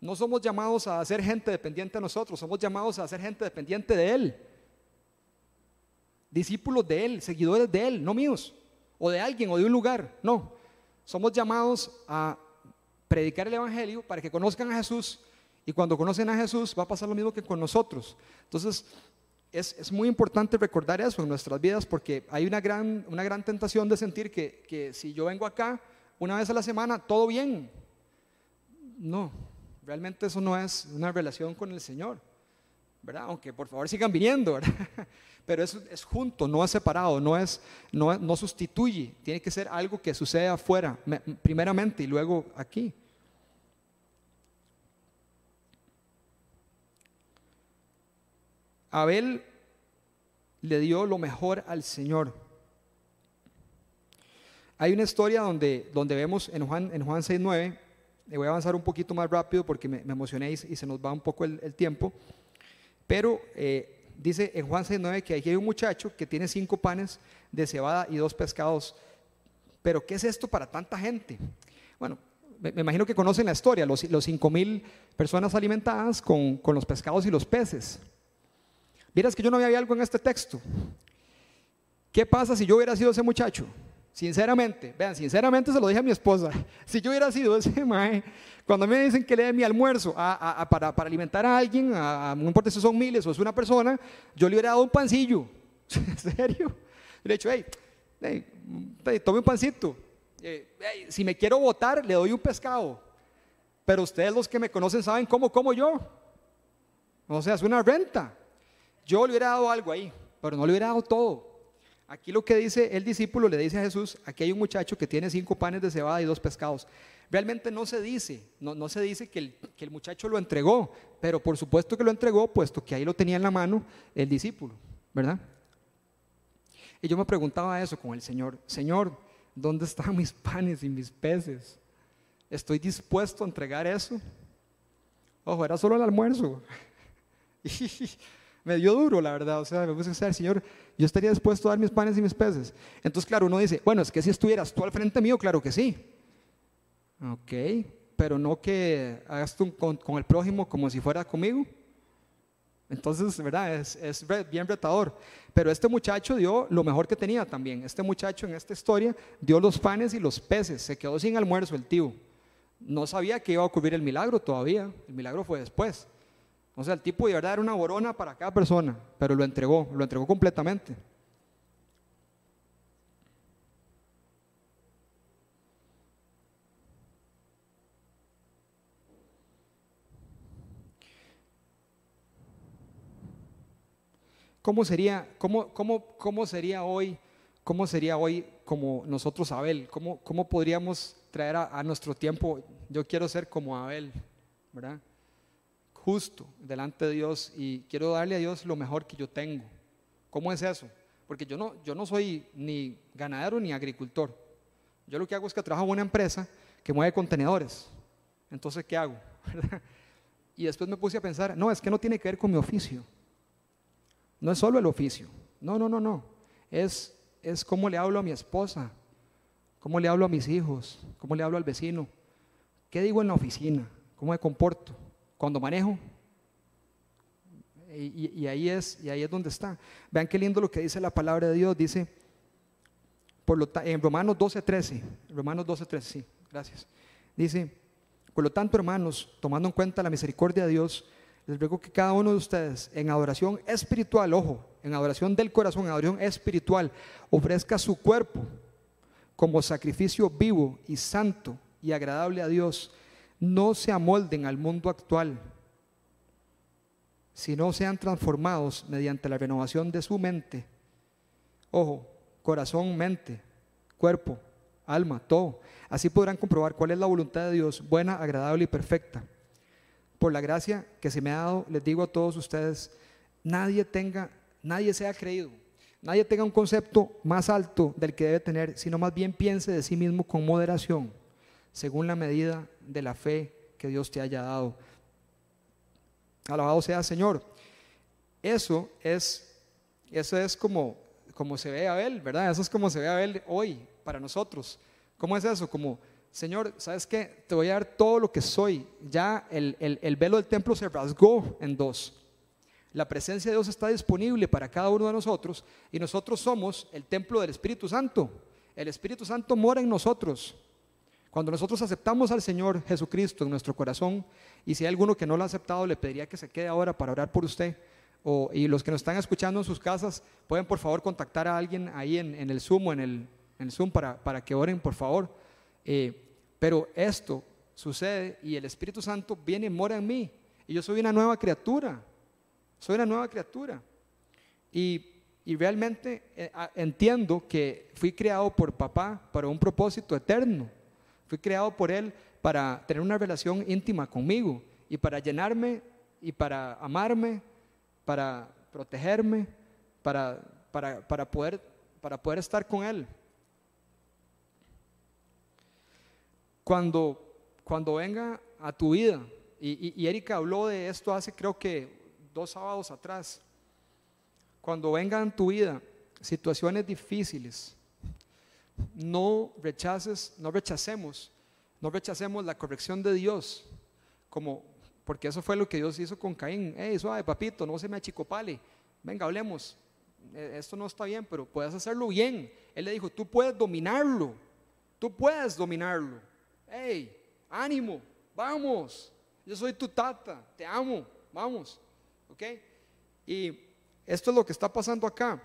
No somos llamados a ser gente dependiente de nosotros, somos llamados a ser gente dependiente de Él. Discípulos de Él, seguidores de Él, no míos, o de alguien, o de un lugar, no. Somos llamados a predicar el Evangelio para que conozcan a Jesús y cuando conocen a Jesús va a pasar lo mismo que con nosotros. Entonces, es, muy importante recordar eso en nuestras vidas porque hay una gran, una gran tentación de sentir que, que si yo vengo acá una vez a la semana, todo bien. No, realmente eso no es una relación con el Señor, ¿verdad? Aunque por favor sigan viniendo, ¿verdad? [laughs] Pero eso es junto, no es separado, no, es, no, no sustituye, tiene que ser algo que sucede afuera, primeramente y luego aquí. Abel le dio lo mejor al Señor. Hay una historia donde, donde vemos en Juan, en Juan 6.9, le voy a avanzar un poquito más rápido porque me, emocioné y, se nos va un poco el, tiempo, pero eh, dice en Juan 6.9 que aquí hay un muchacho que tiene cinco panes de cebada y dos pescados. Pero ¿qué es esto para tanta gente? Bueno, me, imagino que conocen la historia, los, cinco mil personas alimentadas con, con los pescados y los peces. Miras que yo no había algo en este texto. ¿Qué pasa si yo hubiera sido ese muchacho? Sinceramente, vean, sinceramente se lo dije a mi esposa. [laughs] Si yo hubiera sido ese [laughs] mae, cuando me dicen que le dé mi almuerzo para, alimentar a alguien, no importa si son miles o es una persona, yo le hubiera dado un pancillo. [laughs] ¿En serio? Le he dicho, hey, tome un pancito. Eh, si me quiero votar, le doy un pescado. Pero ustedes los que me conocen saben cómo como yo. O sea, es una renta. Yo le hubiera dado algo ahí, pero no le hubiera dado todo. Aquí lo que dice el discípulo le dice a Jesús, aquí hay un muchacho que tiene cinco panes de cebada y dos pescados. Realmente no se dice, no, no se dice que el, que el muchacho lo entregó, pero por supuesto que lo entregó, puesto que ahí lo tenía en la mano el discípulo, ¿verdad? Y yo me preguntaba eso con el Señor, Señor, ¿dónde están mis panes y mis peces? ¿Estoy dispuesto a entregar eso? Ojo, era solo el almuerzo. [laughs] me dio duro, la verdad. O sea, me puse a decir, Señor, yo estaría dispuesto a dar mis panes y mis peces. Entonces, claro, uno dice, bueno, es que si estuvieras tú al frente mío, claro que sí. Ok, pero no que hagas tú con, el prójimo como si fuera conmigo. Entonces, ¿verdad? Es, es, bien retador. Pero este muchacho dio lo mejor que tenía también. Este muchacho en esta historia dio los panes y los peces. Se quedó sin almuerzo el tío. No sabía que iba a ocurrir el milagro todavía. El milagro fue después. O sea, el tipo de verdad era una borona para cada persona, pero lo entregó, lo entregó completamente. ¿Cómo sería, cómo, cómo, cómo sería hoy, cómo sería hoy como nosotros Abel? ¿Cómo, cómo podríamos traer a, a nuestro tiempo? Yo quiero ser como Abel, ¿verdad? Justo delante de Dios y quiero darle a Dios lo mejor que yo tengo. ¿Cómo es eso? Porque yo no, yo no soy ni ganadero ni agricultor. Yo lo que hago es que trabajo en una empresa que mueve contenedores. Entonces, ¿qué hago? [laughs] y después me puse a pensar, no, es que no tiene que ver con mi oficio. No es solo el oficio. No, no, no, no. Es, es cómo le hablo a mi esposa, cómo le hablo a mis hijos, cómo le hablo al vecino, qué digo en la oficina, cómo me comporto cuando manejo. Y, ahí es, y ahí es donde está. Vean qué lindo lo que dice la palabra de Dios. Dice, por lo en Romanos 12, 13, Romanos 12, 13, sí, gracias. Dice, por lo tanto, hermanos, tomando en cuenta la misericordia de Dios, les ruego que cada uno de ustedes en adoración espiritual, ojo, en adoración del corazón, en adoración espiritual, ofrezca su cuerpo como sacrificio vivo y santo y agradable a Dios, no se amolden al mundo actual, sino sean transformados mediante la renovación de su mente. Ojo, corazón, mente, cuerpo, alma, todo. Así podrán comprobar cuál es la voluntad de Dios, buena, agradable y perfecta. Por la gracia que se me ha dado, les digo a todos ustedes, nadie tenga, nadie sea creído, nadie tenga un concepto más alto del que debe tener, sino más bien piense de sí mismo con moderación según la medida de la fe que Dios te haya dado. Alabado sea Señor. Eso es, eso es como, como se ve a Abel, ¿verdad? Eso es como se ve a Abel hoy para nosotros. ¿Cómo es eso? Como, Señor, ¿sabes qué? Te voy a dar todo lo que soy. Ya el, el, el velo del templo se rasgó en dos. La presencia de Dios está disponible para cada uno de nosotros y nosotros somos el templo del Espíritu Santo. El Espíritu Santo mora en nosotros. Cuando nosotros aceptamos al Señor Jesucristo en nuestro corazón, y si hay alguno que no lo ha aceptado, le pediría que se quede ahora para orar por usted. O, y los que nos están escuchando en sus casas, pueden por favor contactar a alguien ahí en, el Zoom o en el, Zoom para, para, que oren, por favor. Eh, pero esto sucede y el Espíritu Santo viene y mora en mí. Y yo soy una nueva criatura. Soy una nueva criatura. Y, y realmente eh, entiendo que fui creado por papá para un propósito eterno. Fui creado por Él para tener una relación íntima conmigo y para llenarme y para amarme, para protegerme, para, para, poder, para poder estar con Él. Cuando, cuando venga a tu vida, y, y Erika habló de esto hace creo que dos sábados atrás, cuando vengan a tu vida situaciones difíciles, no rechaces, no rechacemos, no rechacemos la corrección de Dios, como, porque eso fue lo que Dios hizo con Caín. Hey, suave, papito, no se me achicopale. Venga, hablemos. E, esto no está bien, pero puedes hacerlo bien. Él le dijo, tú puedes dominarlo. Tú puedes dominarlo. Hey, ánimo, vamos. Yo soy tu tata, te amo, vamos. ¿Ok? Y esto es lo que está pasando acá.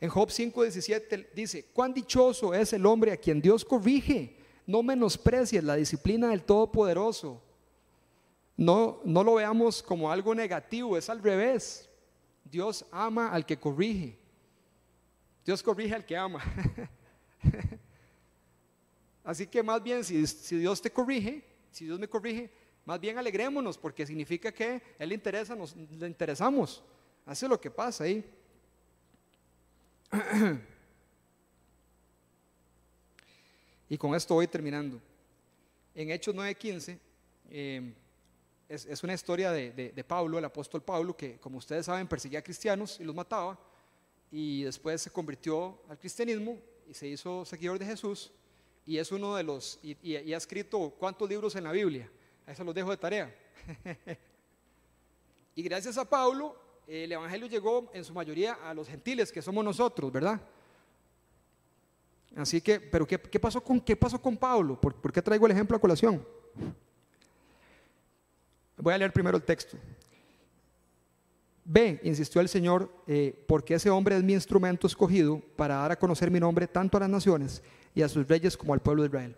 En Job 5:17 dice, cuán dichoso es el hombre a quien Dios corrige. No menosprecies la disciplina del Todopoderoso. No, no lo veamos como algo negativo, es al revés. Dios ama al que corrige. Dios corrige al que ama. [laughs] Así que más bien, si, Dios te corrige, si Dios me corrige, más bien alegrémonos, porque significa que Él interesa, nos le interesamos. Hace lo que pasa ahí. Y con esto voy terminando. En Hechos 9:15 eh, es, una historia de, Pablo, el apóstol Pablo, que como ustedes saben perseguía a cristianos y los mataba, y después se convirtió al cristianismo y se hizo seguidor de Jesús, y es uno de los, y, ha escrito cuántos libros en la Biblia, a eso los dejo de tarea. [laughs] y gracias a Pablo, el Evangelio llegó en su mayoría a los gentiles, que somos nosotros, ¿verdad? Así que, pero ¿qué, pasó, con, qué pasó con Pablo? ¿Por, ¿Por qué traigo el ejemplo a colación? Voy a leer primero el texto. Ve, insistió el Señor, eh, porque ese hombre es mi instrumento escogido para dar a conocer mi nombre tanto a las naciones y a sus reyes como al pueblo de Israel.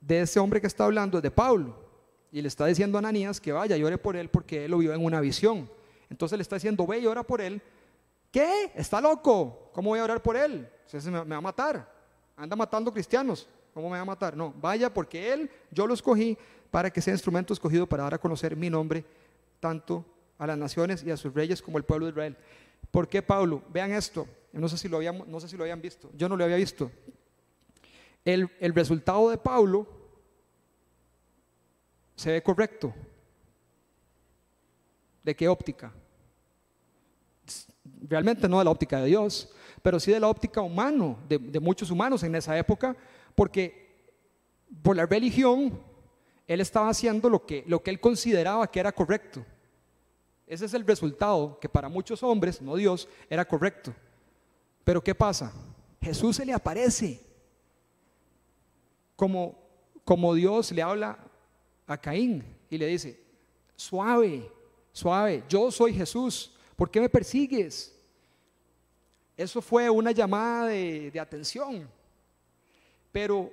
De ese hombre que está hablando es de Pablo. Y le está diciendo a Ananías que vaya y ore por él porque él lo vio en una visión. Entonces le está diciendo, ve y ora por él. ¿Qué? ¿Está loco? ¿Cómo voy a orar por él? Se me, va a matar. Anda matando cristianos. ¿Cómo me va a matar? No, vaya porque él, yo lo escogí para que sea instrumento escogido para dar a conocer mi nombre tanto a las naciones y a sus reyes como al pueblo de Israel. ¿Por qué Pablo? Vean esto, no sé si lo, habían, no sé si lo habían visto, yo no lo había visto. El, el resultado de Pablo se ve correcto. ¿De qué óptica? Realmente no de la óptica de Dios, pero sí de la óptica humano, de, muchos humanos en esa época, porque por la religión él estaba haciendo lo que, lo que él consideraba que era correcto. Ese es el resultado que para muchos hombres, no Dios, era correcto. Pero ¿qué pasa? Jesús se le aparece como, como Dios le habla a Caín y le dice, suave, suave, yo soy Jesús, ¿por qué me persigues? Eso fue una llamada de, atención. Pero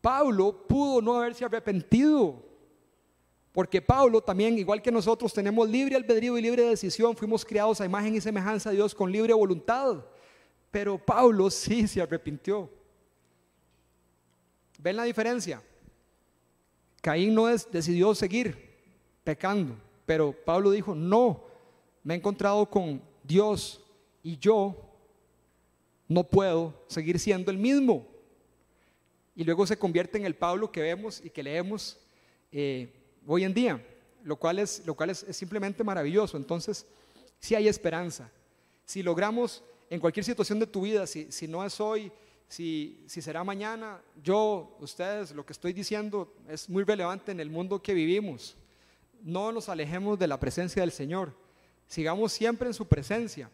Pablo pudo no haberse arrepentido. Porque Pablo también, igual que nosotros, tenemos libre albedrío y libre decisión. Fuimos criados a imagen y semejanza de Dios con libre voluntad. Pero Pablo sí se arrepintió. ¿Ven la diferencia? Caín no decidió seguir pecando, pero Pablo dijo, no, me he encontrado con Dios y yo no puedo seguir siendo el mismo y luego se convierte en el Pablo que vemos y que leemos eh, hoy en día, lo cual, es, lo cual es, simplemente maravilloso. Entonces, si hay esperanza. Si logramos en cualquier situación de tu vida, si, no es hoy, si será mañana, yo, ustedes, lo que estoy diciendo es muy relevante en el mundo que vivimos. No nos alejemos de la presencia del Señor. Sigamos siempre en su presencia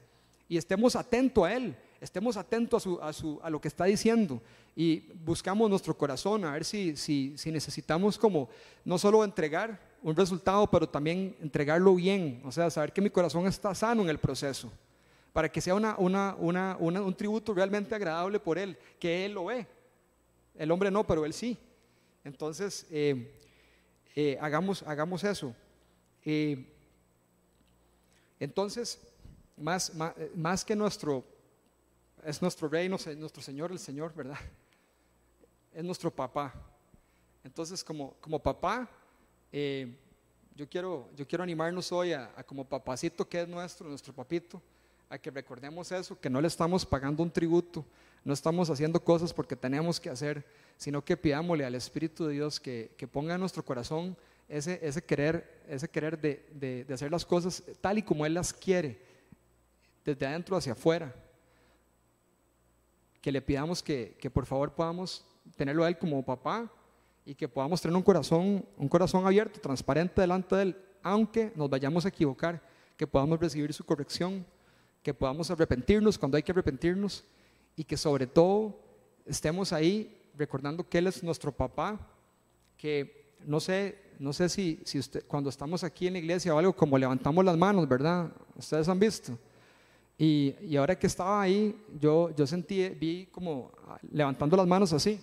y estemos atentos a Él estemos atentos a, su, a, lo que está diciendo y buscamos nuestro corazón a ver si, si, si, necesitamos como no solo entregar un resultado, pero también entregarlo bien, o sea, saber que mi corazón está sano en el proceso, para que sea una, una, una, un tributo realmente agradable por Él, que Él lo ve. El hombre no, pero Él sí. Entonces, eh, eh, hagamos, hagamos eso. Eh, entonces, más, más, más que nuestro es nuestro rey, nuestro Señor, el Señor, ¿verdad? Es nuestro papá. Entonces, como, como papá, eh, yo, quiero, yo quiero animarnos hoy a, como papacito que es nuestro, nuestro papito, a que recordemos eso, que no le estamos pagando un tributo, no estamos haciendo cosas porque tenemos que hacer, sino que pidámosle al Espíritu de Dios que, que ponga en nuestro corazón ese, ese querer, ese querer de, de, de hacer las cosas tal y como Él las quiere, desde adentro hacia afuera. Que le pidamos que, que, por favor podamos tenerlo a Él como papá y que podamos tener un corazón, un corazón abierto, transparente delante de Él, aunque nos vayamos a equivocar, que podamos recibir su corrección, que podamos arrepentirnos cuando hay que arrepentirnos y que sobre todo estemos ahí recordando que Él es nuestro papá, que no sé, no sé si, cuando estamos aquí en la iglesia o algo, como levantamos las manos, ¿verdad? Ustedes han visto y, y, ahora que estaba ahí, yo, yo sentí, vi como levantando las manos así.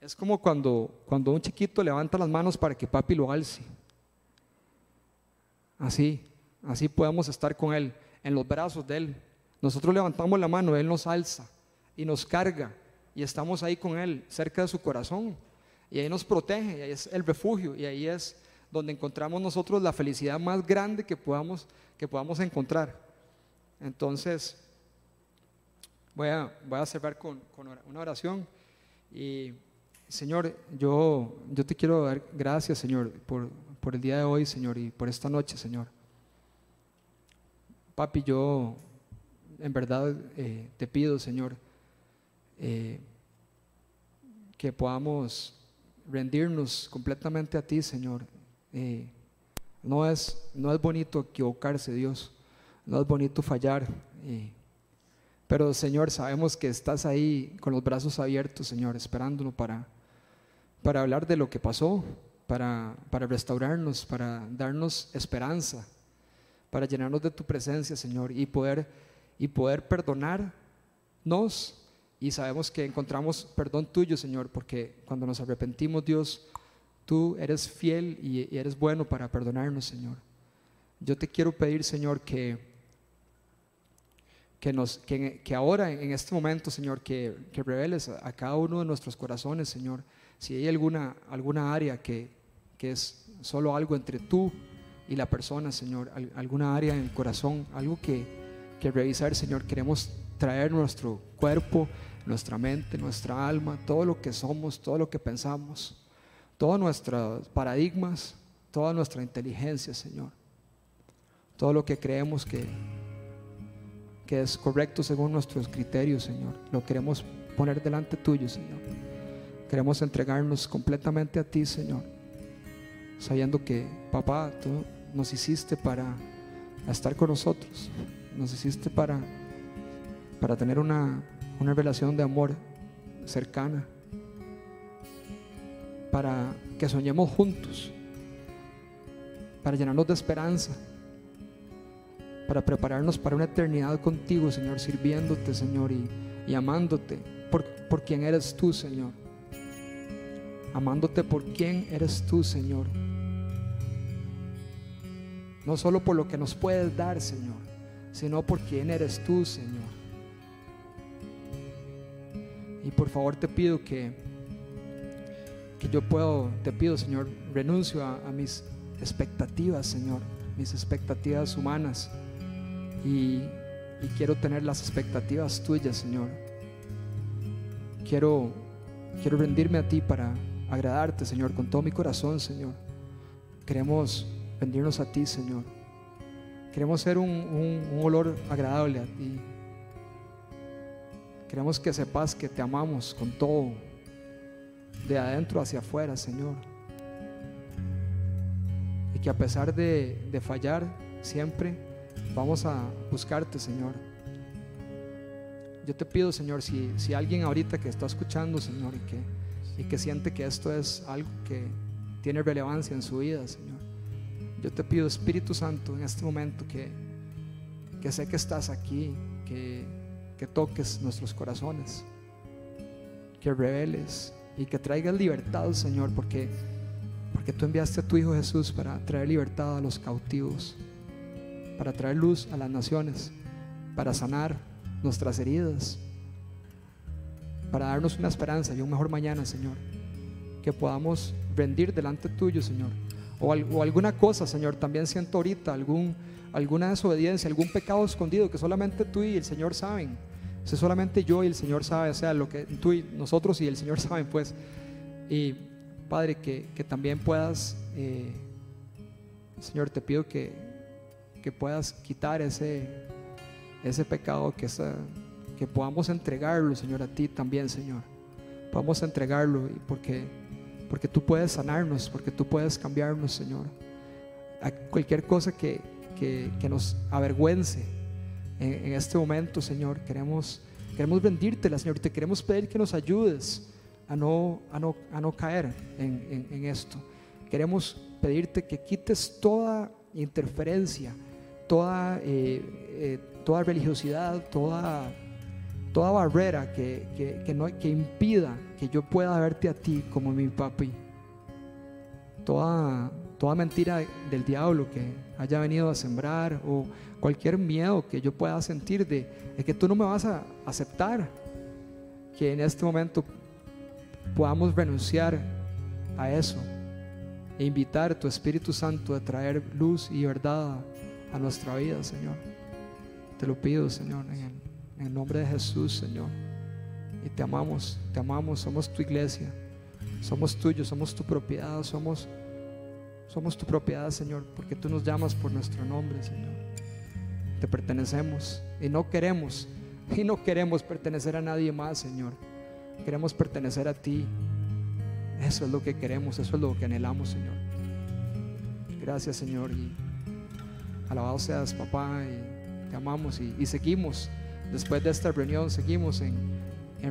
Es como cuando, cuando un chiquito levanta las manos para que papi lo alce. Así, así podemos estar con él, en los brazos de él, Nosotros levantamos la mano, Él nos alza y nos carga y estamos ahí con Él, cerca de su corazón. Y ahí nos protege, y ahí es el refugio, y ahí es donde encontramos nosotros la felicidad más grande que podamos, que podamos encontrar. Entonces, voy a, voy a cerrar con, con una oración. Y Señor, yo, yo te quiero dar gracias, Señor, por, por el día de hoy, Señor, y por esta noche, Señor. Papi, yo en verdad eh, te pido, Señor, eh, que podamos rendirnos completamente a ti, Señor. Eh, no, es, no es bonito equivocarse, Dios. No es bonito fallar. pero, Señor, sabemos que estás ahí con los brazos abiertos, Señor, esperándonos para, para hablar de lo que pasó, para, para restaurarnos, para darnos esperanza, para llenarnos de tu presencia, Señor, y poder, y poder perdonarnos y sabemos que encontramos perdón tuyo, Señor, porque cuando nos arrepentimos, Dios, tú eres fiel y, eres bueno para perdonarnos, Señor. Yo te quiero pedir, Señor, que, que, nos, que, ahora, en este momento, Señor, que, que reveles a, cada uno de nuestros corazones, Señor, si hay alguna, alguna área que, que es solo algo entre tú y la persona, Señor, alguna área en el corazón, algo que, que revisar, Señor, queremos traer nuestro cuerpo nuestra mente, nuestra alma, todo lo que somos, todo lo que pensamos, todos nuestros paradigmas, toda nuestra inteligencia, Señor. Todo lo que creemos que, que es correcto según nuestros criterios, Señor. Lo queremos poner delante tuyo, Señor. Queremos entregarnos completamente a ti, Señor. Sabiendo que, papá, tú nos hiciste para estar con nosotros. Nos hiciste para, para tener una una relación de amor cercana, para que soñemos juntos, para llenarnos de esperanza, para prepararnos para una eternidad contigo, Señor, sirviéndote, Señor, y, amándote por, por quien eres tú, Señor. Amándote por quien eres tú, Señor. No solo por lo que nos puedes dar, Señor, sino por quien eres tú, Señor. Y por favor te pido que, que yo puedo, te pido Señor, renuncio a, mis expectativas, Señor, mis expectativas humanas. Y, y quiero tener las expectativas tuyas, Señor. Quiero, quiero rendirme a ti para agradarte, Señor, con todo mi corazón, Señor. Queremos rendirnos a ti, Señor. Queremos ser un, olor agradable a ti. Queremos que sepas que te amamos con todo, de adentro hacia afuera, Señor. Y que a pesar de, fallar siempre, vamos a buscarte, Señor. Yo te pido, Señor, si, alguien ahorita que está escuchando, Señor, y que siente que esto es algo que tiene relevancia en su vida, Señor. Yo te pido, Espíritu Santo, en este momento que, que sé que estás aquí, que que toques nuestros corazones, que reveles y que traigas libertad, Señor, porque, porque tú enviaste a tu Hijo Jesús para traer libertad a los cautivos, para traer luz a las naciones, para sanar nuestras heridas, para darnos una esperanza y un mejor mañana, Señor, que podamos rendir delante tuyo, Señor. O, o alguna cosa, Señor, también siento ahorita algún, alguna desobediencia, algún pecado escondido que solamente tú y el Señor saben eso solamente yo y el Señor sabe, o sea, lo que tú y nosotros y el Señor [laughs] saben, pues. Y Padre, que, también puedas, eh, Señor, te pido que, que puedas quitar ese, ese pecado, que, que podamos entregarlo, Señor, a ti también, Señor. Podamos entregarlo porque, porque tú puedes sanarnos, porque tú puedes cambiarnos, Señor. Cualquier cosa que, que, nos avergüence en, este momento, Señor. Queremos, queremos bendírtela, Señor, te queremos pedir que nos ayudes a no, a no, a no caer en, en, esto. Queremos pedirte que quites toda interferencia, toda, eh, eh, toda religiosidad, toda, toda barrera que, que, que, no, que impida que yo pueda verte a ti como mi papi. Toda, toda mentira del diablo que haya venido a sembrar o cualquier miedo que yo pueda sentir de, que tú no me vas a aceptar, que en este momento podamos renunciar a eso e invitar a tu Espíritu Santo a traer luz y verdad a nuestra vida, Señor. Te lo pido, Señor, en el, en el nombre de Jesús, Señor. Y te amamos, te amamos, somos tu iglesia, somos tuyos, somos tu propiedad, somos somos tu propiedad, Señor, porque tú nos llamas por nuestro nombre, Señor. Te pertenecemos y no queremos, y no queremos pertenecer a nadie más, Señor. Queremos pertenecer a ti. Eso es lo que queremos, eso es lo que anhelamos, Señor. Gracias, Señor. Y alabado seas, papá, y te amamos y, seguimos. Después de esta reunión, seguimos en,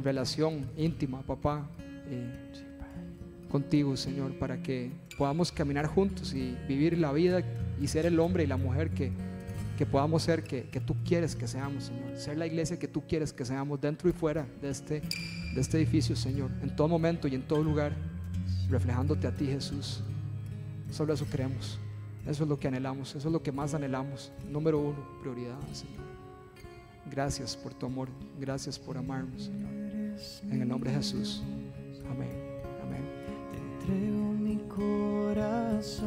relación íntima, papá, eh, contigo, Señor, para que podamos caminar juntos y vivir la vida y ser el hombre y la mujer que, que podamos ser, que, que, tú quieres que seamos, Señor. Ser la iglesia que tú quieres que seamos dentro y fuera de este, de este edificio, Señor. En todo momento y en todo lugar, reflejándote a ti, Jesús. Solo eso queremos. Eso es lo que anhelamos. Eso es lo que más anhelamos. Número uno, prioridad, Señor. Gracias por tu amor. Gracias por amarnos, Señor. En el nombre de Jesús. Amén. Amén. Te entrego mi corazón.